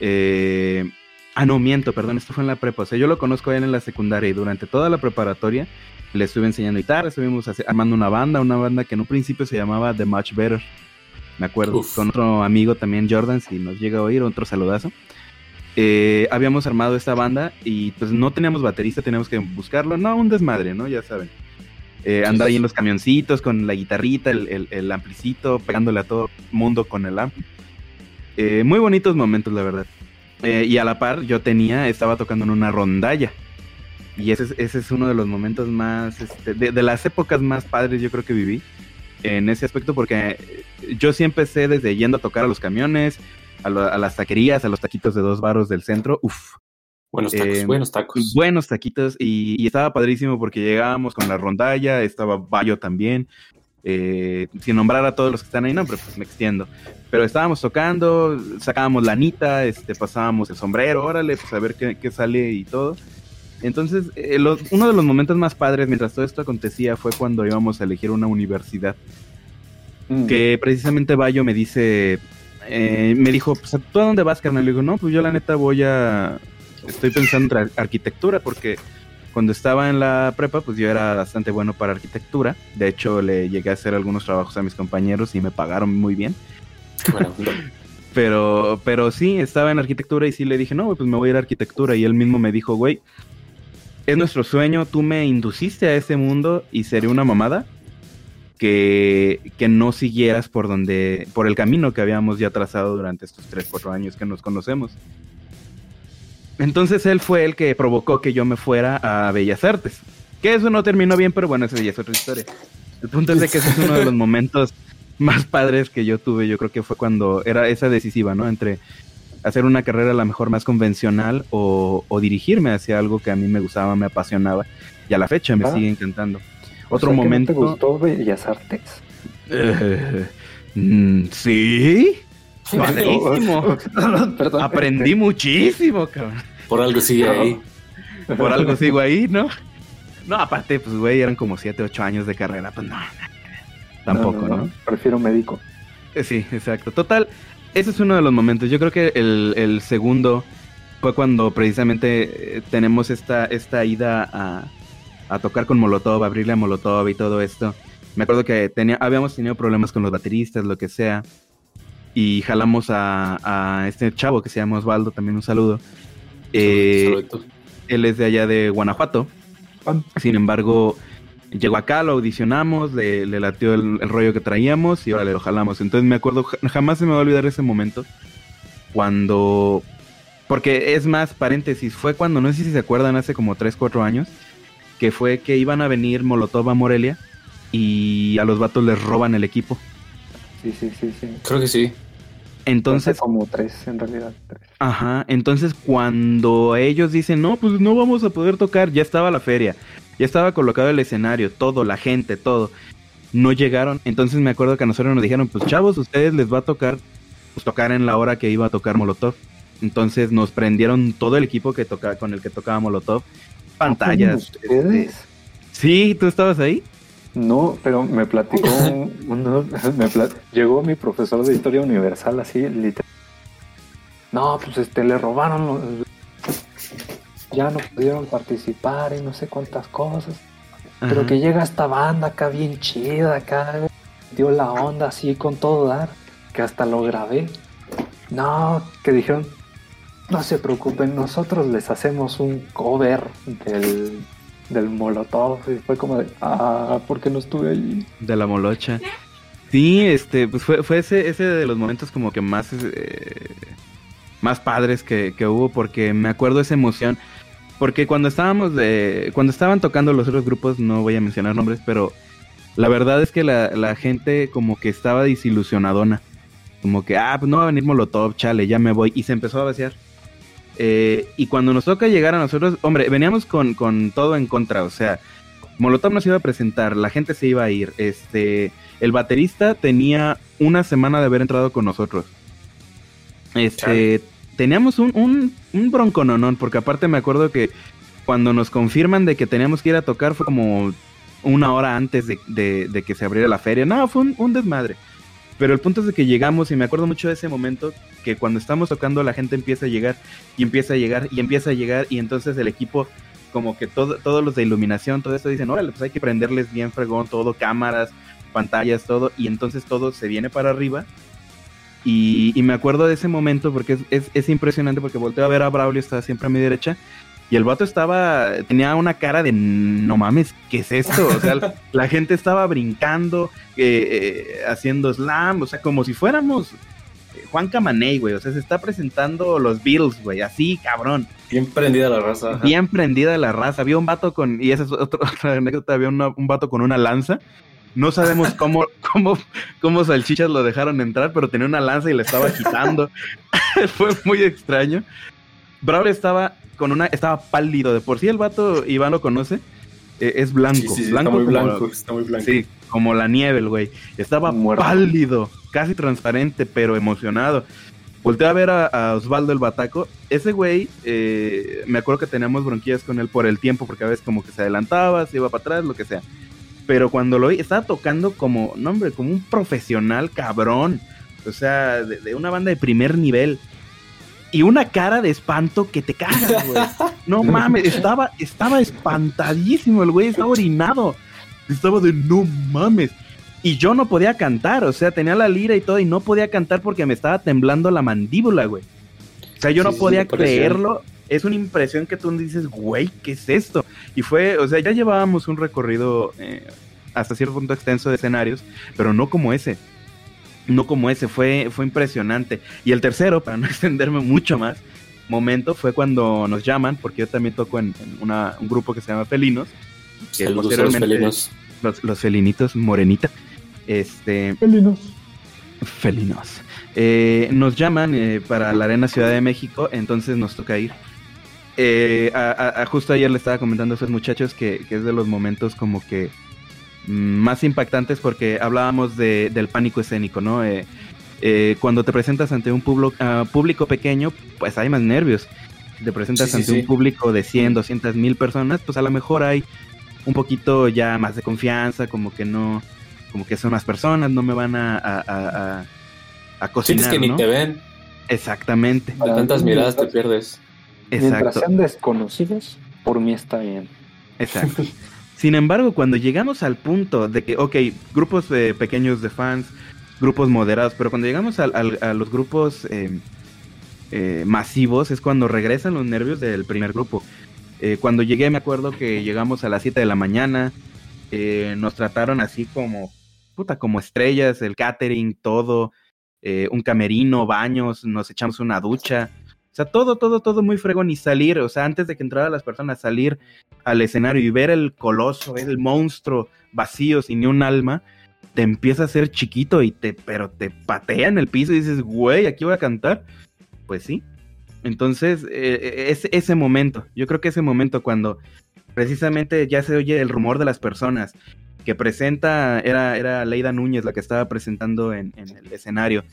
eh, Ah, no, miento, perdón, esto fue en la prepa. O sea, yo lo conozco él en la secundaria y durante toda la preparatoria le estuve enseñando guitarra, estuvimos armando una banda, una banda que en un principio se llamaba The Much Better. Me acuerdo, con otro amigo también, Jordan, si nos llega a oír, otro saludazo. Eh, habíamos armado esta banda y pues no teníamos baterista, teníamos que buscarlo. No, un desmadre, ¿no? Ya saben. Eh, andar ahí en los camioncitos con la guitarrita, el, el, amplicito, pegándole a todo el mundo con el amp. Eh, muy bonitos momentos, la verdad. y a la par, yo tenía, estaba tocando en una rondalla. Y ese es, ese es uno de los momentos más, este, de, las épocas más padres yo creo que viví en ese aspecto, porque yo sí empecé desde yendo a tocar a los camiones, a, las taquerías, a los taquitos de dos baros del centro, uff.
Buenos tacos, eh, buenos tacos.
Buenos taquitos, y, estaba padrísimo porque llegábamos con la rondalla, estaba Bayo también, eh, sin nombrar a todos los que están ahí, no, pero pues me extiendo. Pero estábamos tocando, sacábamos la anita, este, pasábamos el sombrero, órale, pues a ver qué, qué sale y todo. Entonces, eh, uno de los momentos más padres mientras todo esto acontecía fue cuando íbamos a elegir una universidad. Mm. Que precisamente Bayo me dice, eh, me dijo, pues, ¿tú a dónde vas, carnal? Le digo, no, pues yo la neta voy a, estoy pensando en arquitectura porque cuando estaba en la prepa, pues yo era bastante bueno para arquitectura. De hecho, le llegué a hacer algunos trabajos a mis compañeros y me pagaron muy bien. [LAUGHS] pero, pero sí, estaba en arquitectura y sí le dije, no, pues me voy a ir a arquitectura. Y él mismo me dijo, güey, es nuestro sueño, tú me induciste a ese mundo y sería una mamada que, que, no siguieras por donde, por el camino que habíamos ya trazado durante estos 3, 4 años que nos conocemos. Entonces él fue el que provocó que yo me fuera a Bellas Artes. Que eso no terminó bien, pero bueno, esa ya es otra historia. El punto es de que ese es uno de los [LAUGHS] momentos más padres que yo tuve. Yo creo que fue cuando era esa decisiva, ¿no? Entre hacer una carrera a lo mejor más convencional o, dirigirme hacia algo que a mí me gustaba, me apasionaba y a la fecha me ah. sigue encantando. Otro momento.
¿Te gustó Bellas Artes?
Eh, [LAUGHS] mm, sí. [LAUGHS] Perdón. Aprendí muchísimo, cabrón.
Por algo sigue ahí.
Por algo sigo ahí, ¿no? No, aparte, pues, güey, eran como 7, 8 años de carrera. Pues no, tampoco, no,
Prefiero médico.
Eh, sí, exacto. Total, ese es uno de los momentos. Yo creo que el, segundo fue cuando precisamente eh, tenemos esta, esta ida a, tocar con Molotov, abrirle a Molotov y todo esto. Me acuerdo que tenía, habíamos tenido problemas con los bateristas, lo que sea. Y jalamos a, este chavo que se llama Osvaldo, también un saludo. Eh, él es de allá de Guanajuato. Sin embargo, Llegó acá, lo audicionamos, le, le latió el, rollo que traíamos y ahora le lo jalamos. Entonces me acuerdo, jamás se me va a olvidar ese momento. Cuando. Porque es más, paréntesis, fue cuando, no sé si se acuerdan, hace como 3, 4 años, que fue que iban a venir Molotov a Morelia y a los vatos les roban el equipo.
Sí, sí, sí, sí.
Creo que sí.
Entonces.
como tres, en realidad.
Ajá. Entonces, cuando ellos dicen, no, pues no vamos a poder tocar, ya estaba la feria. Ya estaba colocado el escenario, todo, la gente, todo. No llegaron. Entonces me acuerdo que a nosotros nos dijeron, pues chavos, ustedes les va a tocar, pues tocar en la hora que iba a tocar Molotov. Entonces nos prendieron todo el equipo que tocaba, con el que tocaba Molotov. Pantallas.
¿Ustedes?
Sí, ¿tú estabas ahí?
No, pero me platicó, [LAUGHS] me llegó mi profesor de historia universal así, literal. No, pues este, le robaron ya no pudieron participar y no sé cuántas cosas. Pero que llega esta banda acá bien chida, acá dio la onda así con todo dar, que hasta lo grabé. No, que dijeron, no se preocupen, nosotros les hacemos un cover del, del Molotov. Fue como de, ah, ¿por qué no estuve allí?
De la molocha. Sí, este, pues fue, fue ese, ese de los momentos como que más, eh, más padres que, que, hubo, porque me acuerdo esa emoción. Porque cuando estábamos de, cuando estaban tocando los otros grupos, no voy a mencionar nombres, pero la verdad es que la, gente como que estaba desilusionadona. Como que, ah, pues no va a venir Molotov, chale, ya me voy. Y se empezó a vaciar. Eh, y cuando nos toca llegar a nosotros, hombre, veníamos con, con, todo en contra. O sea, Molotov nos iba a presentar, la gente se iba a ir. Este, el baterista tenía una semana de haber entrado con nosotros. Este, teníamos un, un, un broncononón, porque aparte me acuerdo que cuando nos confirman de que teníamos que ir a tocar fue como una hora antes de, que se abriera la feria. No, fue un, desmadre. Pero el punto es de que llegamos y me acuerdo mucho de ese momento que cuando estamos tocando la gente empieza a llegar y empieza a llegar y empieza a llegar y entonces el equipo como que todo, todos los de iluminación, todo esto dicen, órale, pues hay que prenderles bien fregón todo, cámaras, pantallas, todo, y entonces todo se viene para arriba. Y, me acuerdo de ese momento porque es, es, es impresionante porque volteo a ver a Braulio, estaba siempre a mi derecha, y el vato estaba, tenía una cara de no mames, ¿qué es esto? O sea, [LAUGHS] la gente estaba brincando, eh, eh, haciendo slam, o sea, como si fuéramos eh, Juan Camaney, güey. O sea, se está presentando los Beatles, güey, así, cabrón.
Bien prendida la raza. ajá.
Bien prendida la raza. Había un vato con, y esa es [LAUGHS] otra anécdota, había una- un vato con una lanza. No sabemos [LAUGHS] cómo, cómo, cómo salchichas lo dejaron entrar, pero tenía una lanza y le estaba agitando. Fue muy extraño. Brawl estaba con una, estaba pálido. De por sí el vato, Iván lo conoce, eh, es blanco.
Sí, sí, sí, está
blanco como-
blanco, está muy blanco.
Sí, como la nieve, el güey. Estaba
Muerto.
pálido, casi transparente, pero emocionado. Volteé a ver a, a Osvaldo el Bataco. Ese güey, eh, me acuerdo que teníamos bronquillas con él por el tiempo, porque a veces como que se adelantaba, se iba para atrás, lo que sea. Pero cuando lo vi, estaba tocando como, no hombre, como un profesional cabrón. O sea, de, de una banda de primer nivel. Y una cara de espanto que te cagas, güey. No [LAUGHS] mames, estaba, estaba espantadísimo el güey, estaba orinado. Estaba de no mames. Y yo no podía cantar, o sea, tenía la lira y todo, y no podía cantar porque me estaba temblando la mandíbula, güey. O sea, yo
Sí,
no podía creerlo. Es una impresión que tú dices, güey, ¿qué es esto? Y fue, o sea, ya llevábamos un recorrido eh, hasta cierto punto extenso de escenarios, pero no como ese. No como ese, fue, fue impresionante. Y el tercero, para no [LAUGHS] extenderme mucho más, momento fue cuando nos llaman, porque yo también toco en, en una- un grupo que se llama Felinos, que
Saludos a los
los, los felinitos morenita. Este,
Felinos.
felinos. Eh, nos llaman eh, para la Arena Ciudad de México, entonces nos toca ir. Eh, a- justo ayer le estaba comentando a esos muchachos que, que es de los momentos como que más impactantes porque hablábamos de- del pánico escénico, ¿no? Eh, eh, cuando te presentas ante un publo- ah, público pequeño, pues hay más nervios. Si te presentas
Sí,
ante
sí.
un público de 100, 200 mil personas, pues a lo mejor hay un poquito ya más de confianza, como que no, como que son más personas, no me van a, a, a, a- a cocinar,
Sientes que ni te ven,
Exactamente,
de tantas miradas te pierdes.
Mientras
exacto,
sean desconocidos, por mí está bien.
exacto. [LAUGHS] Sin embargo, cuando llegamos al punto de que, ok, grupos eh, pequeños de fans, grupos moderados, pero cuando llegamos a los grupos eh, eh, masivos es cuando regresan los nervios del primer grupo. Eh, cuando llegué me acuerdo que llegamos a las 7 de la mañana, eh, nos trataron así como, puta, como estrellas, el catering, todo, un camerino, baños, nos echamos una ducha. O sea, todo, todo, todo muy fregón y salir, o sea, antes de que entraran las personas, salir al escenario y ver el coloso, el monstruo vacío, sin ni un alma, te empieza a hacer chiquito y te, pero te patea en el piso y dices, güey, aquí voy a cantar. Pues sí. Entonces, eh, ese, ese momento, yo creo que ese momento cuando precisamente ya se oye el rumor de las personas que presenta, era, era Leida Núñez la que estaba presentando en, en el escenario,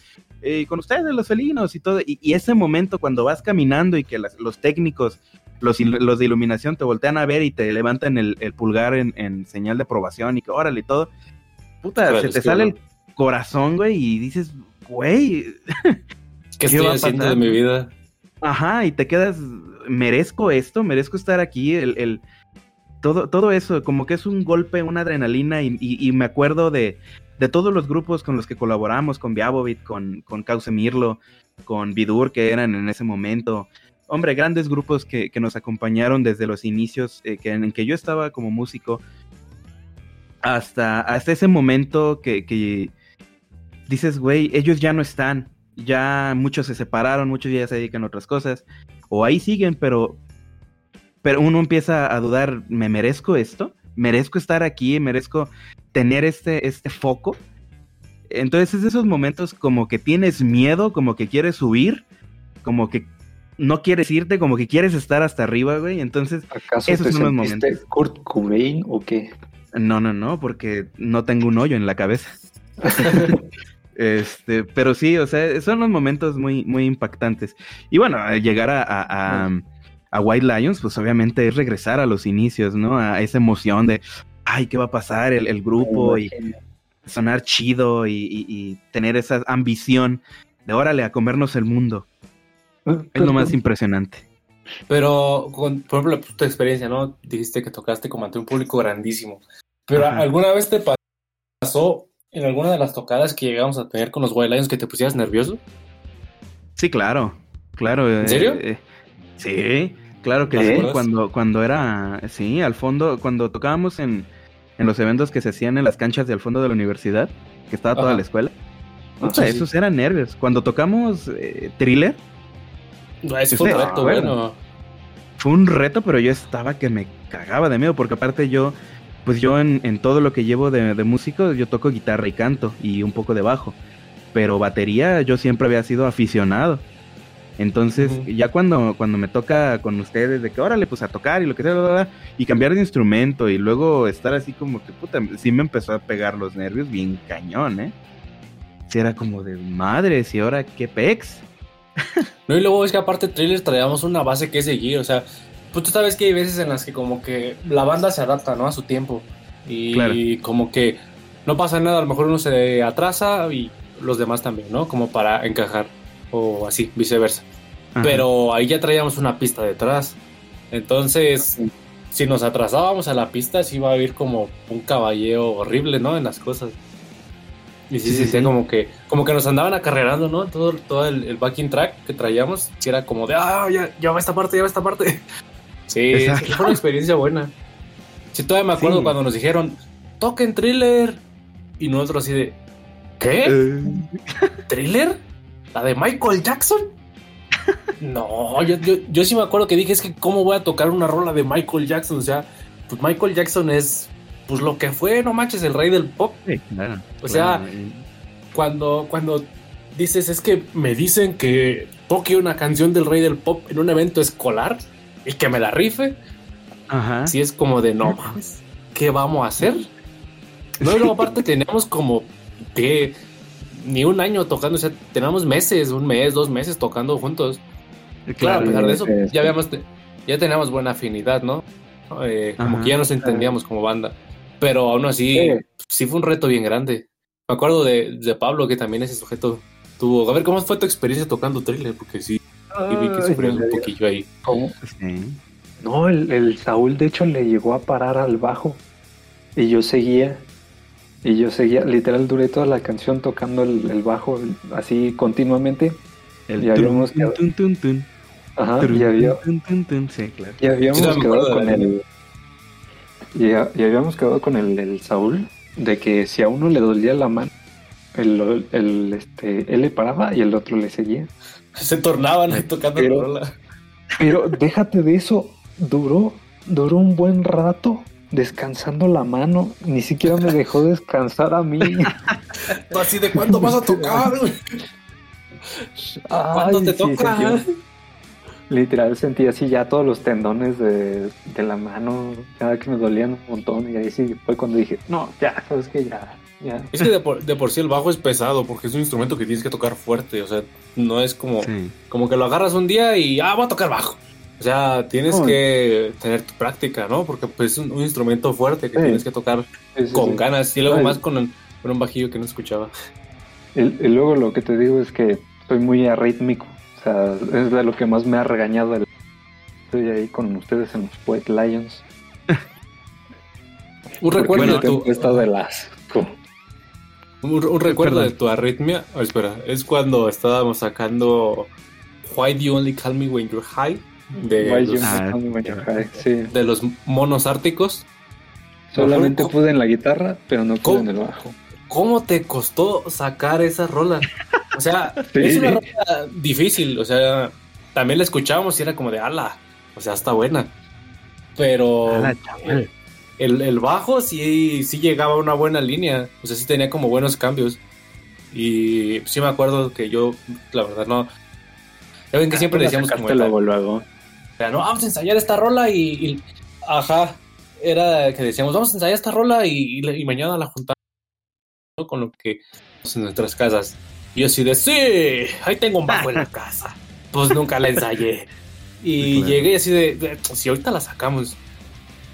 eh, con ustedes los felinos y todo, y, y ese momento cuando vas caminando y que las- los técnicos, los, los de iluminación te voltean a ver y te levantan el, el pulgar en, en señal de aprobación y que órale y todo, puta, se te sale
bueno.
el corazón, güey, y dices, güey, [LAUGHS]
¿Qué,
¿Qué
estoy haciendo de mi vida?
Ajá, y te quedas, merezco esto, merezco estar aquí, el, el- todo, todo eso, como que es un golpe, una adrenalina, y, me acuerdo de, de todos los grupos con los que colaboramos, con Viabovit, con, con Cause Mirlo, con Vidur, que eran en ese momento. Hombre, grandes grupos que, que nos acompañaron desde los inicios, eh, que, en que yo estaba como músico, hasta, hasta ese momento que, que dices, güey, ellos ya no están, ya muchos se separaron, muchos ya se dedican a otras cosas, o ahí siguen, pero, pero uno empieza a dudar, ¿me merezco esto? ¿Merezco estar aquí? ¿Merezco tener este, este foco? Entonces es de esos momentos como que tienes miedo, como que quieres huir, como que no quieres irte, como que quieres estar hasta arriba, güey. Entonces,
¿Acaso
Esos
te
son los momentos.
Kurt Cobain o qué?
no, no, no, porque no tengo un hoyo en la cabeza. [LAUGHS] Este, pero sí, o sea, son los momentos muy, muy impactantes. Y bueno, llegar a, a, a- a White Lions, pues obviamente es regresar a los inicios, ¿no? A esa emoción de, ay, ¿qué va a pasar? El, el grupo y, sonar chido y, tener esa ambición de órale a comernos el mundo. Ah, es lo más impresionante.
Pero, con, por ejemplo, tu experiencia, ¿no? Dijiste que tocaste como ante un público grandísimo. Pero ¿alguna vez te pasó en alguna de las tocadas que llegamos a tener con los Wild Lions que te pusieras nervioso?
Sí, claro. Claro.
¿En serio?
Eh, sí, claro que sí. Cuando, cuando era, sí, al fondo, cuando tocábamos en, en los eventos que se hacían en las canchas de al fondo de la universidad, que estaba toda la escuela. O sea, esos eran nervios. Cuando tocamos eh, Thriller.
No, ese fue un reto, bueno.
Fue un reto, pero yo estaba que me cagaba de miedo, porque aparte yo, pues yo en, todo lo que llevo de, de, músico, yo toco guitarra y canto y un poco de bajo. Pero batería yo siempre había sido aficionado. Entonces, ya cuando, cuando me toca con ustedes, de que órale, pues a tocar y lo que sea, y cambiar de instrumento y luego estar así como que, puta, sí me empezó a pegar los nervios bien cañón, ¿eh? Sí, era como de madres, y ahora qué pex. [LAUGHS]
no, y luego es que aparte trailers traíamos una base que seguir, o sea, pues tú sabes que hay veces en las que como que la banda se adapta, ¿no? A su tiempo. Y como que no pasa nada, a lo mejor uno se atrasa y los demás también, ¿no? Como para encajar o así, viceversa. Pero ahí ya traíamos una pista detrás. Entonces, si nos atrasábamos a la pista, sí iba a haber como un caballeo horrible, ¿no? En las cosas. Y sí, sí, sí, como que como que nos andaban acarreando, ¿no? Todo, todo el, backing track que traíamos, si era como de, ah, ya, ya va esta parte, ya va esta parte. [LAUGHS] Sí, fue una experiencia buena. Sí, todavía me acuerdo cuando nos dijeron, toquen thriller. Y nosotros así de, ¿qué? Eh. ¿Thriller? ¿La de Michael Jackson? No, yo, yo, sí me acuerdo que dije, es que cómo voy a tocar una rola de Michael Jackson, o sea, pues Michael Jackson es, pues lo que fue, no manches, el rey del pop. o sea, cuando, cuando dices, es que me dicen que toque una canción del rey del pop en un evento escolar y que me la rife, Ajá. si es como de, no mames, ¿qué vamos a hacer? No, y luego aparte [LAUGHS] teníamos como que ni un año tocando, o sea, teníamos meses, un mes, dos meses tocando juntos. Claro, a pesar de eso, ya habíamos, ya teníamos buena afinidad, ¿no? Eh, como que ya nos entendíamos como banda. Pero aún así, sí. fue un reto bien grande. Me acuerdo de, de, Pablo, que también ese sujeto tuvo. A ver, ¿cómo fue tu experiencia tocando thriller? Porque sí, vi que sufrías un poquillo ahí.
¿Cómo? No, el, el Saúl, de hecho, le llegó a parar al bajo. Y yo seguía y yo seguía, literal, duré toda la canción tocando el, bajo así continuamente.
El y habíamos quedado...
Ajá, y, había... y habíamos quedado con el... Y, habíamos quedado con el, el, Saúl de que si a uno le dolía la mano, el, el, este, él le paraba y el otro le seguía.
Se tornaban ahí tocando
pero,
la rola.
Pero déjate de eso, duró, duró un buen rato descansando la mano, ni siquiera me dejó descansar a mí. [LAUGHS]
así de cuándo vas a tocar, ¿Cuándo te toca?
literal sentí así ya todos los tendones de, la mano, cada que me dolían un montón. Y ahí sí fue cuando dije, no, ya, sabes que ya. Ya.
Es que de por, sí el bajo es pesado porque es un instrumento que tienes que tocar fuerte, o sea, no es como, como que lo agarras un día y, ah, voy a tocar bajo. O sea, tienes que tener tu práctica, ¿no? Porque pues, es un, instrumento fuerte que tienes que tocar con ganas y luego más con, un bajillo que no escuchaba.
Y, luego lo que te digo es que soy muy arrítmico. O sea, es de lo que más me ha regañado. Estoy ahí con ustedes en los White Lions.
un recuerdo de tu...
De las...
Un, recuerdo de tu arritmia. Oh, espera, es cuando estábamos sacando Why Do You Only Call Me When You're High de los, ah, de los monos árticos.
Solamente pude en la guitarra, pero no pude en el bajo.
¿Cómo te costó sacar esa rola? O sea, [LAUGHS] es una rola difícil, o sea, también la escuchábamos y era como de ala, o sea, está buena. Pero el, el, bajo sí, sí llegaba a una buena línea, o sea, sí tenía como buenos cambios. Y sí me acuerdo que yo, la verdad, no. Ya ven que siempre decíamos como.
luego
no, vamos a ensayar esta rola y, ajá, era que decíamos, vamos a ensayar esta rola y, mañana la juntamos con lo que en nuestras casas. Y yo así de, sí, ahí tengo un bajo en la casa. [LAUGHS] Pues nunca la ensayé. Y llegué así de, si ahorita la sacamos.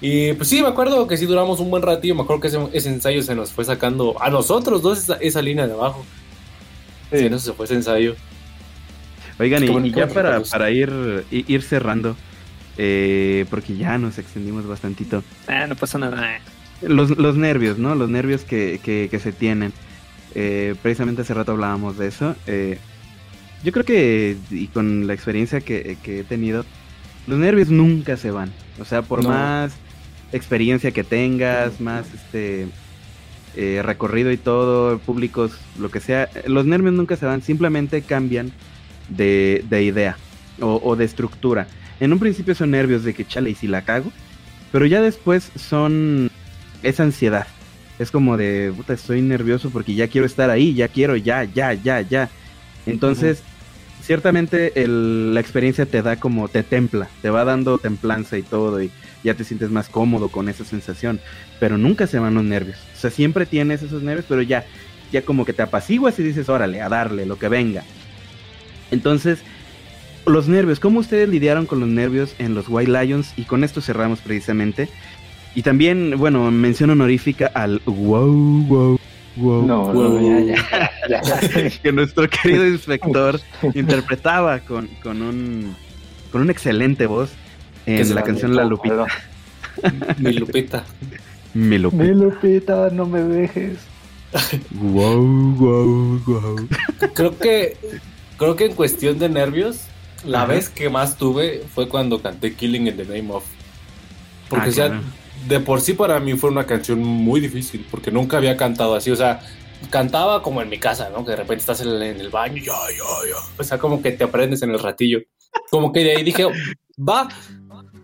Y pues sí, me acuerdo que sí duramos un buen ratillo. Me acuerdo que ese, ensayo se nos fue sacando a nosotros dos esa, línea de abajo. Sí, no se fue ese ensayo.
Oigan, y, ya para, para ir, ir cerrando, eh, porque ya nos extendimos bastantito.
Ah, no pasa nada.
Los, los nervios, ¿no? Los nervios que, que, se tienen. Eh, precisamente hace rato hablábamos de eso. Eh, yo creo que, y con la experiencia que, he tenido, los nervios nunca se van. O sea, por más experiencia que tengas, más este recorrido y todo, públicos, lo que sea, los nervios nunca se van, simplemente cambian de, de idea o, o, de estructura. En un principio son nervios de que chale y si la cago, pero ya después son esa ansiedad. Es como de, puta, estoy nervioso porque ya quiero estar ahí, ya quiero, ya, ya, ya, ya. Entonces, ciertamente la experiencia te da como, te templa, te va dando templanza y todo, y ya te sientes más cómodo con esa sensación. Pero nunca se van los nervios. O sea, siempre tienes esos nervios, pero ya, ya como que te apaciguas y dices, órale, a darle, lo que venga. Entonces, los nervios, ¿cómo ustedes lidiaron con los nervios en los White Lions? Y con esto cerramos precisamente. Y también, bueno, mención honorífica al wow, wow, wow.
No, no ya, ya,
ya, [LAUGHS] que nuestro querido inspector interpretaba con, con, un, con una excelente voz en la canción La Lupita. [LAUGHS]
Mi Lupita.
Mi Lupita.
Mi Lupita, no me dejes.
wow, wow, wow.
Creo que, creo que en cuestión de nervios, la vez que más tuve fue cuando canté Killing in the Name of. Porque, ah, de por sí para mí fue una canción muy difícil, porque nunca había cantado así. O sea, cantaba como en mi casa, ¿no? Que de repente estás en el, baño, ya, ya, ya. O sea, como que te aprendes en el ratillo. Como que de ahí dije, va,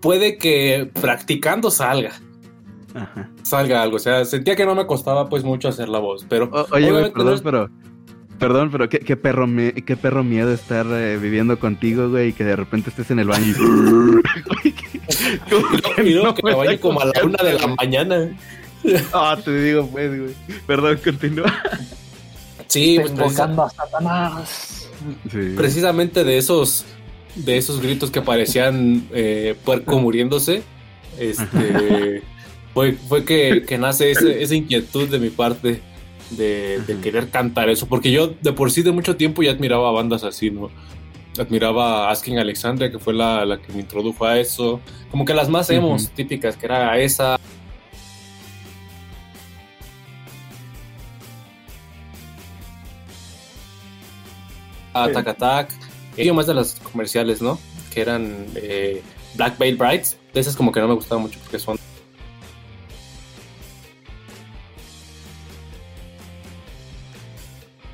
puede que practicando salga. Salga algo. O sea, sentía que no me costaba pues mucho hacer la voz, pero.
oye, perdón, pero Perdón, pero qué, qué perro, qué perro miedo estar eh, viviendo contigo, güey, y que de repente estés en el baño [LAUGHS] y... [LAUGHS]
no, que me vaya como a la una de la mañana.
Ah, te digo, pues, güey. Perdón, continúa.
Sí, pues
invocando a Satanás.
Precisamente de esos, de esos gritos que parecían eh, puerco muriéndose, este, [LAUGHS] fue, fue que, que nace ese, esa inquietud de mi parte de, querer cantar eso, porque yo de por sí de mucho tiempo ya admiraba bandas así, ¿no? Admiraba a Asking Alexandria, que fue la, la, que me introdujo a eso, como que las más emos típicas, que era esa. Attack Attack, y más de las comerciales, ¿no? Que eran eh, Black Veil Brides, de esas como que no me gustaban mucho porque son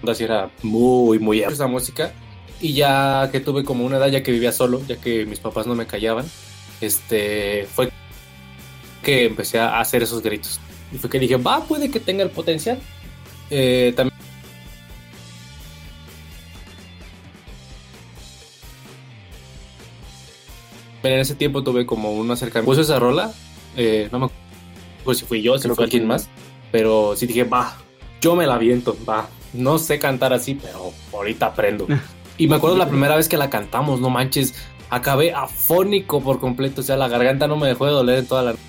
así era muy, muy esa música. Y ya que tuve como una edad, ya que vivía solo, ya que mis papás no me callaban, este, fue que empecé a hacer esos gritos. Y fue que dije, va, puede que tenga el potencial. Eh, también en ese tiempo tuve como un acercamiento. Puse esa rola, eh, no me acuerdo si fui yo, si fue alguien más, pero sí dije, va, yo me la viento, va, no sé cantar así, pero ahorita aprendo. Y me acuerdo la primera vez que la cantamos, no manches, acabé afónico por completo, o sea, la garganta no me dejó de doler en toda la
noche.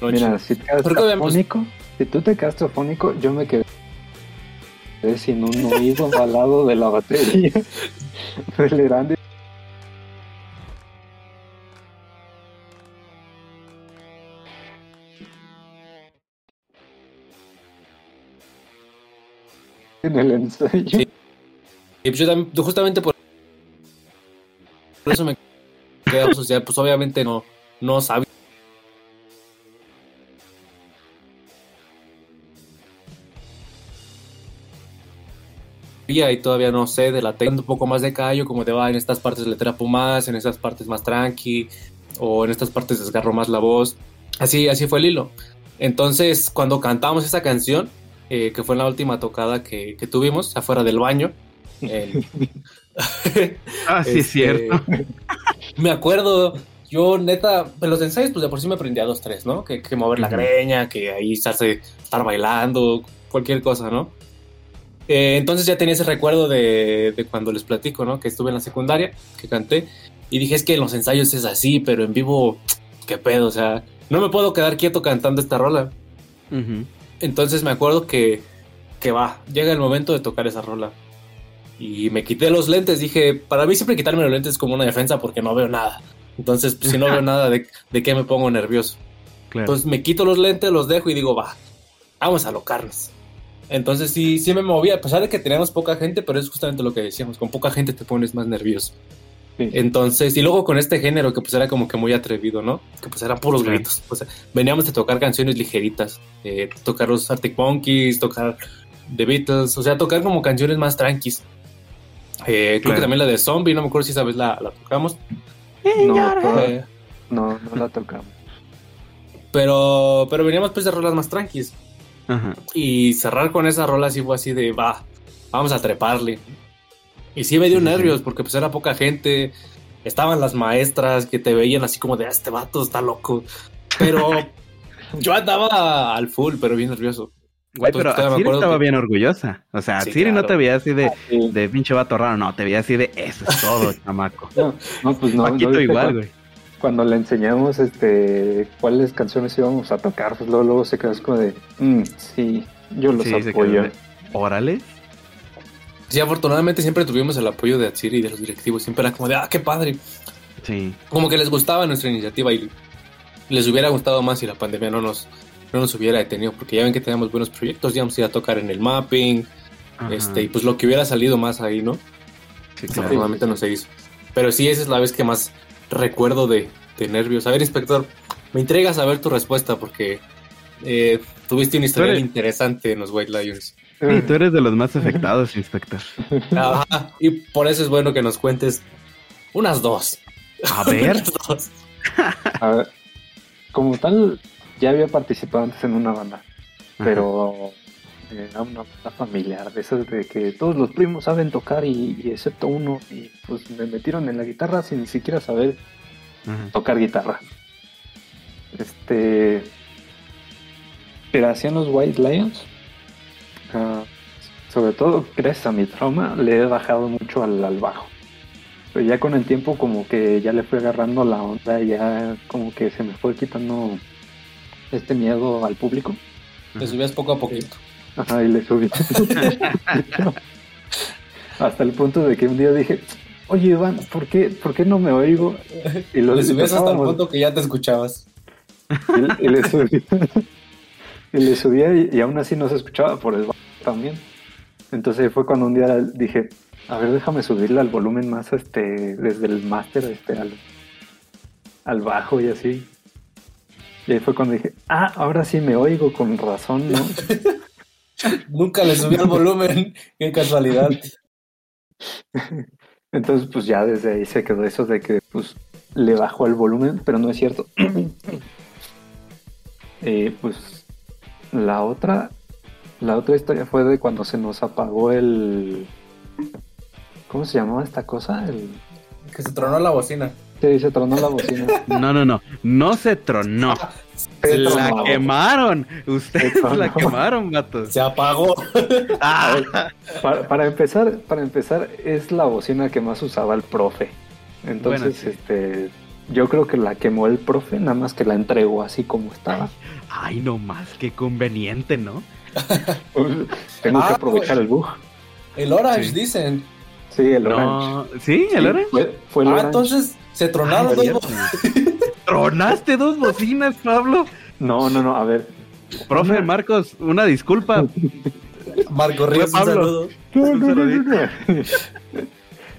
Mira, si te quedas afónico, si tú te quedas afónico, yo me quedé sin un oído al lado de la batería, [LAUGHS] acelerando en el ensayo. Sí. Y
pues yo también, justamente por eso me quedé, o sea, pues obviamente no, no sabía. y todavía no sé de la técnica un poco más de callo como te va en estas partes le trapo más en estas partes más tranqui o en estas partes desgarro más la voz así así fue el hilo entonces cuando cantamos esa canción eh, que fue en la última tocada que, tuvimos afuera del baño. [LAUGHS]
ah, sí, es este, cierto.
me acuerdo, yo neta, en los ensayos, pues de por sí me aprendí a dos, tres, ¿no? Que, mover la greña, que ahí estarse, estar bailando, cualquier cosa, ¿no? Eh, entonces ya tenía ese recuerdo de, de, cuando les platico, ¿no? Que estuve en la secundaria, que canté, y dije, es que en los ensayos es así, pero en vivo ¿qué pedo? O sea, no me puedo quedar quieto cantando esta rola.
Ujú.
Entonces me acuerdo que, que va, llega el momento de tocar esa rola. Y me quité los lentes, dije, para mí siempre quitarme los lentes es como una defensa porque no veo nada. Entonces, pues, si no veo [LAUGHS] nada, ¿de, de qué me pongo nervioso?
Claro.
Entonces me quito los lentes, los dejo y digo, va, vamos a locarnos. Entonces sí, sí me movía, a pesar de que teníamos poca gente, pero es justamente lo que decíamos, con poca gente te pones más nervioso.
Sí.
Entonces, y luego con este género que pues era como que muy atrevido, ¿no? Que pues eran puros
Sí.
gritos. O sea, veníamos de tocar canciones ligeritas, eh, tocar los Arctic Monkeys, tocar The Beatles, o sea, tocar como canciones más tranquis. Eh, Creo
Claro.
que también la de Zombie, no me acuerdo si sabes la, la tocamos.
No, toda-
Eh,
no, no la tocamos.
pero, pero veníamos pues de rolas más tranquis.
Ajá.
Y cerrar con esa rola así fue así de, va, vamos a treparle. Y sí me dio
Sí, sí,
nervios porque pues era poca gente. Estaban las maestras que te veían así como de, "Ah, este vato está loco. Pero [LAUGHS] yo andaba al full, pero bien nervioso.
Güey, pero
me
Siri estaba
que-
bien orgullosa. O sea,
Sí,
Siri no te veía así de,
Sí.
de pinche vato raro, no, te veía así de eso es todo, [LAUGHS] chamaco.
No, no, pues no.
Paquito
¿no
igual,
cuando,
güey.
cuando le enseñamos este cuáles canciones íbamos a tocar, pues luego, luego se quedó así como de, "Mm, sí, yo los
Sí,
apoyo.
de, Órale.
Sí, afortunadamente siempre tuvimos el apoyo de Atsiri y de los directivos. Siempre era como de, ah, qué padre.
Sí.
Como que les gustaba nuestra iniciativa y les hubiera gustado más si la pandemia no nos, no nos hubiera detenido. Porque ya ven que teníamos buenos proyectos, ya íbamos a ir a tocar en el mapping.
Ajá.
Este, y pues lo que hubiera salido más ahí, ¿no?
Sí, claro.
Desafortunadamente no se hizo. Pero sí, esa es la vez que más recuerdo de, de nervios. A ver, inspector, me intriga saber tu respuesta porque eh, tuviste una historia
eres-
interesante en los White Lions.
Sí, tú eres de los más afectados, inspector.
Ajá, y por eso es bueno que nos cuentes unas dos.
A ver. [LAUGHS]
Dos.
A ver, como tal, ya había participado antes en una banda, pero era una banda familiar, de esas de que todos los primos saben tocar y, y excepto uno, y pues me metieron en la guitarra sin ni siquiera saber
Ajá.
tocar guitarra. Este. Pero hacían los White Lions. Sobre todo, gracias a mi trauma, le he bajado mucho al, al bajo. Pero ya con el tiempo, como que ya le fui agarrando la onda, y ya como que se me fue quitando este miedo al público.
Te subías poco a poquito.
Ajá, y le subí. [LAUGHS] Hasta el punto de que un día dije, oye Iván, ¿por qué, ¿por qué no me oigo? Y lo
Te subías hasta el punto que ya te escuchabas.
Y, y le subía, [LAUGHS] y le subía y, y aún así no se escuchaba por el bajo también. Entonces fue cuando un día dije, a ver, déjame subirle al volumen más este desde el máster este, al, al bajo y así. Y ahí fue cuando dije, ah, ahora sí me oigo con razón, ¿no? [LAUGHS]
Nunca le subí el volumen. Qué casualidad. [LAUGHS]
Entonces, pues ya desde ahí se quedó eso de que pues le bajó el volumen, pero no es cierto. [CLEARS THROAT] Eh, pues la otra, la otra historia fue de cuando se nos apagó el, ¿cómo se llamaba esta cosa? El,
Que se tronó la bocina.
sí, se tronó la bocina. [LAUGHS]
No, no, no. No se tronó. [LAUGHS]
Se
La
tronó.
quemaron. Ustedes la quemaron, vatos.
Se apagó. [LAUGHS]
Ah,
Para, para empezar, para empezar, es la bocina que más usaba el profe. Entonces,
Bueno, sí.
este, yo creo que la quemó el profe, nada más que la entregó así como estaba.
Ay, no más, qué conveniente, ¿no? [LAUGHS]
Tengo que
Ah,
aprovechar
pues.
el bug.
El Orange,
Sí.
dicen.
Sí, el orange.
No, ¿sí? ¿El
Sí,
orange?
Fue, fue el
Ah,
orange.
entonces se tronaron dos
cierto.
bo-
¿Tronaste dos bocinas, Pablo?
No, no, no, a ver.
Profe Marcos, una disculpa. [LAUGHS]
Marco Ríos, un
Pablo.
saludo.
No, no, no, no, no.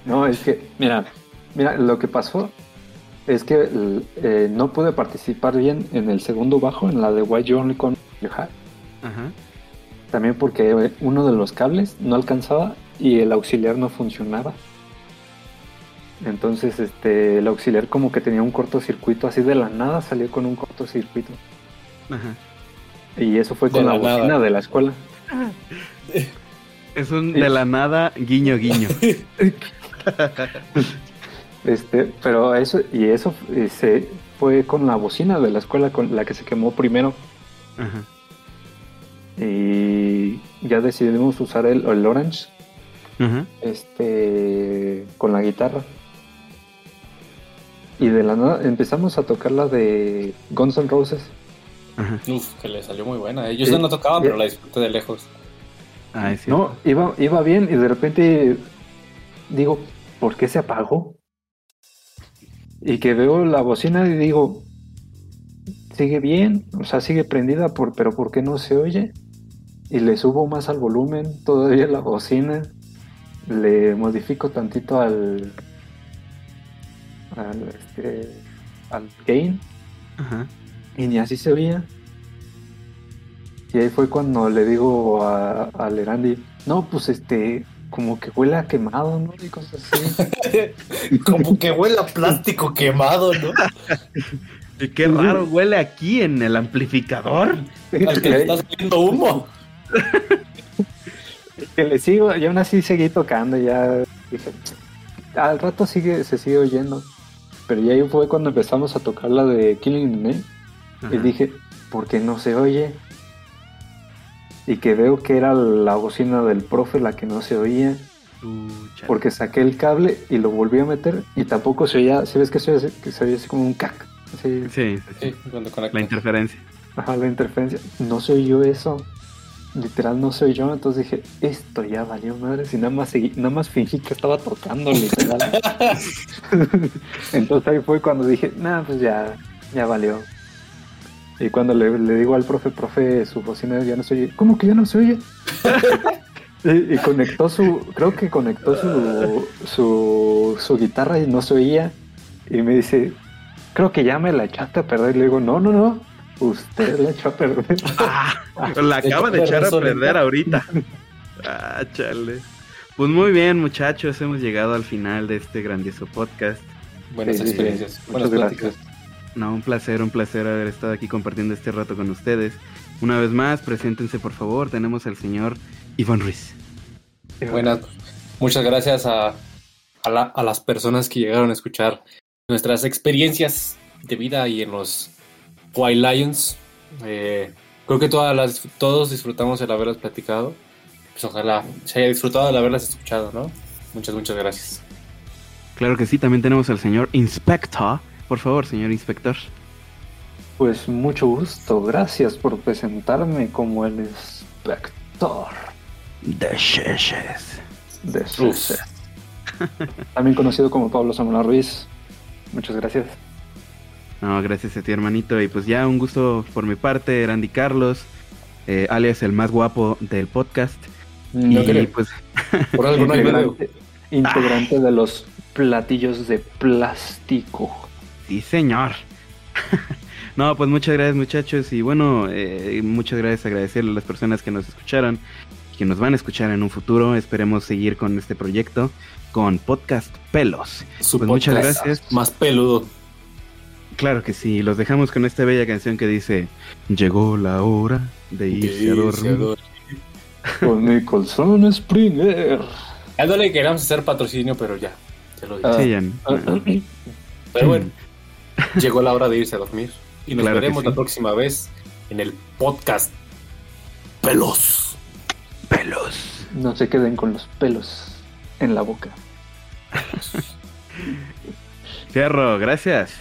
No, es que, mira, mira, lo que pasó es que eh, no pude participar bien en el segundo bajo, en la de Why You Only Con You Have,
Ajá.
También porque uno de los cables no alcanzaba y el auxiliar no funcionaba. Entonces, este, el auxiliar como que tenía un cortocircuito, así de la nada salió con un cortocircuito.
Ajá.
Y eso fue
De
con la,
la nada.
bocina de la escuela. [LAUGHS]
Es un de la nada guiño guiño. [LAUGHS]
Este, pero eso, y eso eh, se fue con la bocina de la escuela con la que se quemó primero.
Ajá.
Y ya decidimos usar el, el Orange este, con la guitarra. Y de la nada empezamos a tocar la de Guns N' Roses.
Ajá.
Uf, que le salió muy buena. ¿eh? Yo
Sí.
no tocaba,
Sí.
pero la disfruté de lejos.
Ah.
No, iba, iba bien y de repente digo, ¿por qué se apagó? Y que veo la bocina y digo, sigue bien, o sea, sigue prendida, por, pero ¿por qué no se oye? Y le subo más al volumen, todavía la bocina, le modifico tantito al, al, este, al gain
Ajá.
y ni así se oía. Y ahí fue cuando le digo a, a Lerandi, no, pues este, como que huele a quemado, ¿no? Y cosas así. [LAUGHS]
Como que huele a plástico quemado, ¿no? [LAUGHS]
Y qué raro huele aquí en el amplificador.
Al que le está saliendo humo.
Que le sigo, y aún así seguí tocando, ya dije, al rato sigue, se sigue oyendo. Pero ya ahí fue cuando empezamos a tocar la de Killing Name, y dije, ¿por qué no se oye? Y que veo que era la bocina del profe la que no se oía.
Pucha.
Porque saqué el cable y lo volví a meter y tampoco se oía, si ves que se oye, que se oye así como un cac, así,
Sí, sí, sí.
Sí, cuando conecta.
La interferencia.
ajá, la interferencia, no se oyó eso, literal no se oyó, entonces dije, esto ya valió madre, si nada más seguí, nada más fingí que estaba tocando literal. [LAUGHS] entonces ahí fue cuando dije, nada, pues ya, ya valió. Y cuando le, le digo al profe, profe, su bocina ya no se oye, ¿cómo que ya no se oye? [LAUGHS] Y, y conectó su, creo que conectó su, su, su guitarra y no se oía. Y me dice, creo que ya me la echaste a perder. Y le digo, no, no, no, usted la echó a perder. [LAUGHS]
Ah, la
de
acaba de echar a perder ahorita. [LAUGHS] Ah, chale. Pues muy bien, muchachos, hemos llegado al final de este grandioso podcast.
Buenas
Sí, sí, sí.
experiencias.
Muchas
Buenas
gracias.
pláticas.
No, un placer, un placer haber estado aquí compartiendo este rato con ustedes. Una vez más, preséntense por favor. Tenemos al señor Iván Ruiz.
Buenas. Muchas gracias a, a, la- a las personas que llegaron a escuchar nuestras experiencias de vida y en los White Lions. Eh, creo que todas las, todos disfrutamos el haberlas platicado. Pues ojalá se haya disfrutado el haberlas escuchado, ¿no? Muchas, muchas gracias.
Claro que sí, también tenemos al señor Inspector. Por favor, señor Inspector.
Pues mucho gusto, gracias por presentarme como el inspector
De Cheches.
de. Success. También conocido como Pablo Samuel Ruiz. Muchas gracias.
No, gracias a ti, hermanito. Y pues ya un gusto por mi parte, Randy Carlos, eh, alias el más guapo del podcast.
No
y
creo.
pues [LAUGHS]
Por algo no hay video.
integrante integrante de los platillos de plástico.
Sí, señor. [LAUGHS] no, pues muchas gracias muchachos y bueno, eh, muchas gracias agradecerle a las personas que nos escucharon y que nos van a escuchar en un futuro. Esperemos seguir con este proyecto con Podcast Pelos.
Su
Pues muchas gracias.
Más peludo.
Claro que sí, los dejamos con esta bella canción que dice, llegó la hora de irse a dormir.
Con mi colzón Springer.
A no le queríamos hacer patrocinio, pero ya. Se lo dije.
Ah.
Sí, ya. [CLEARS THROAT]
Pero bueno, llegó la hora de irse a dormir. Y nos
Claro
veremos
sí.
la próxima vez en el podcast Pelos.
Pelos.
No se queden con los pelos en la boca. [LAUGHS]
Cierro, gracias.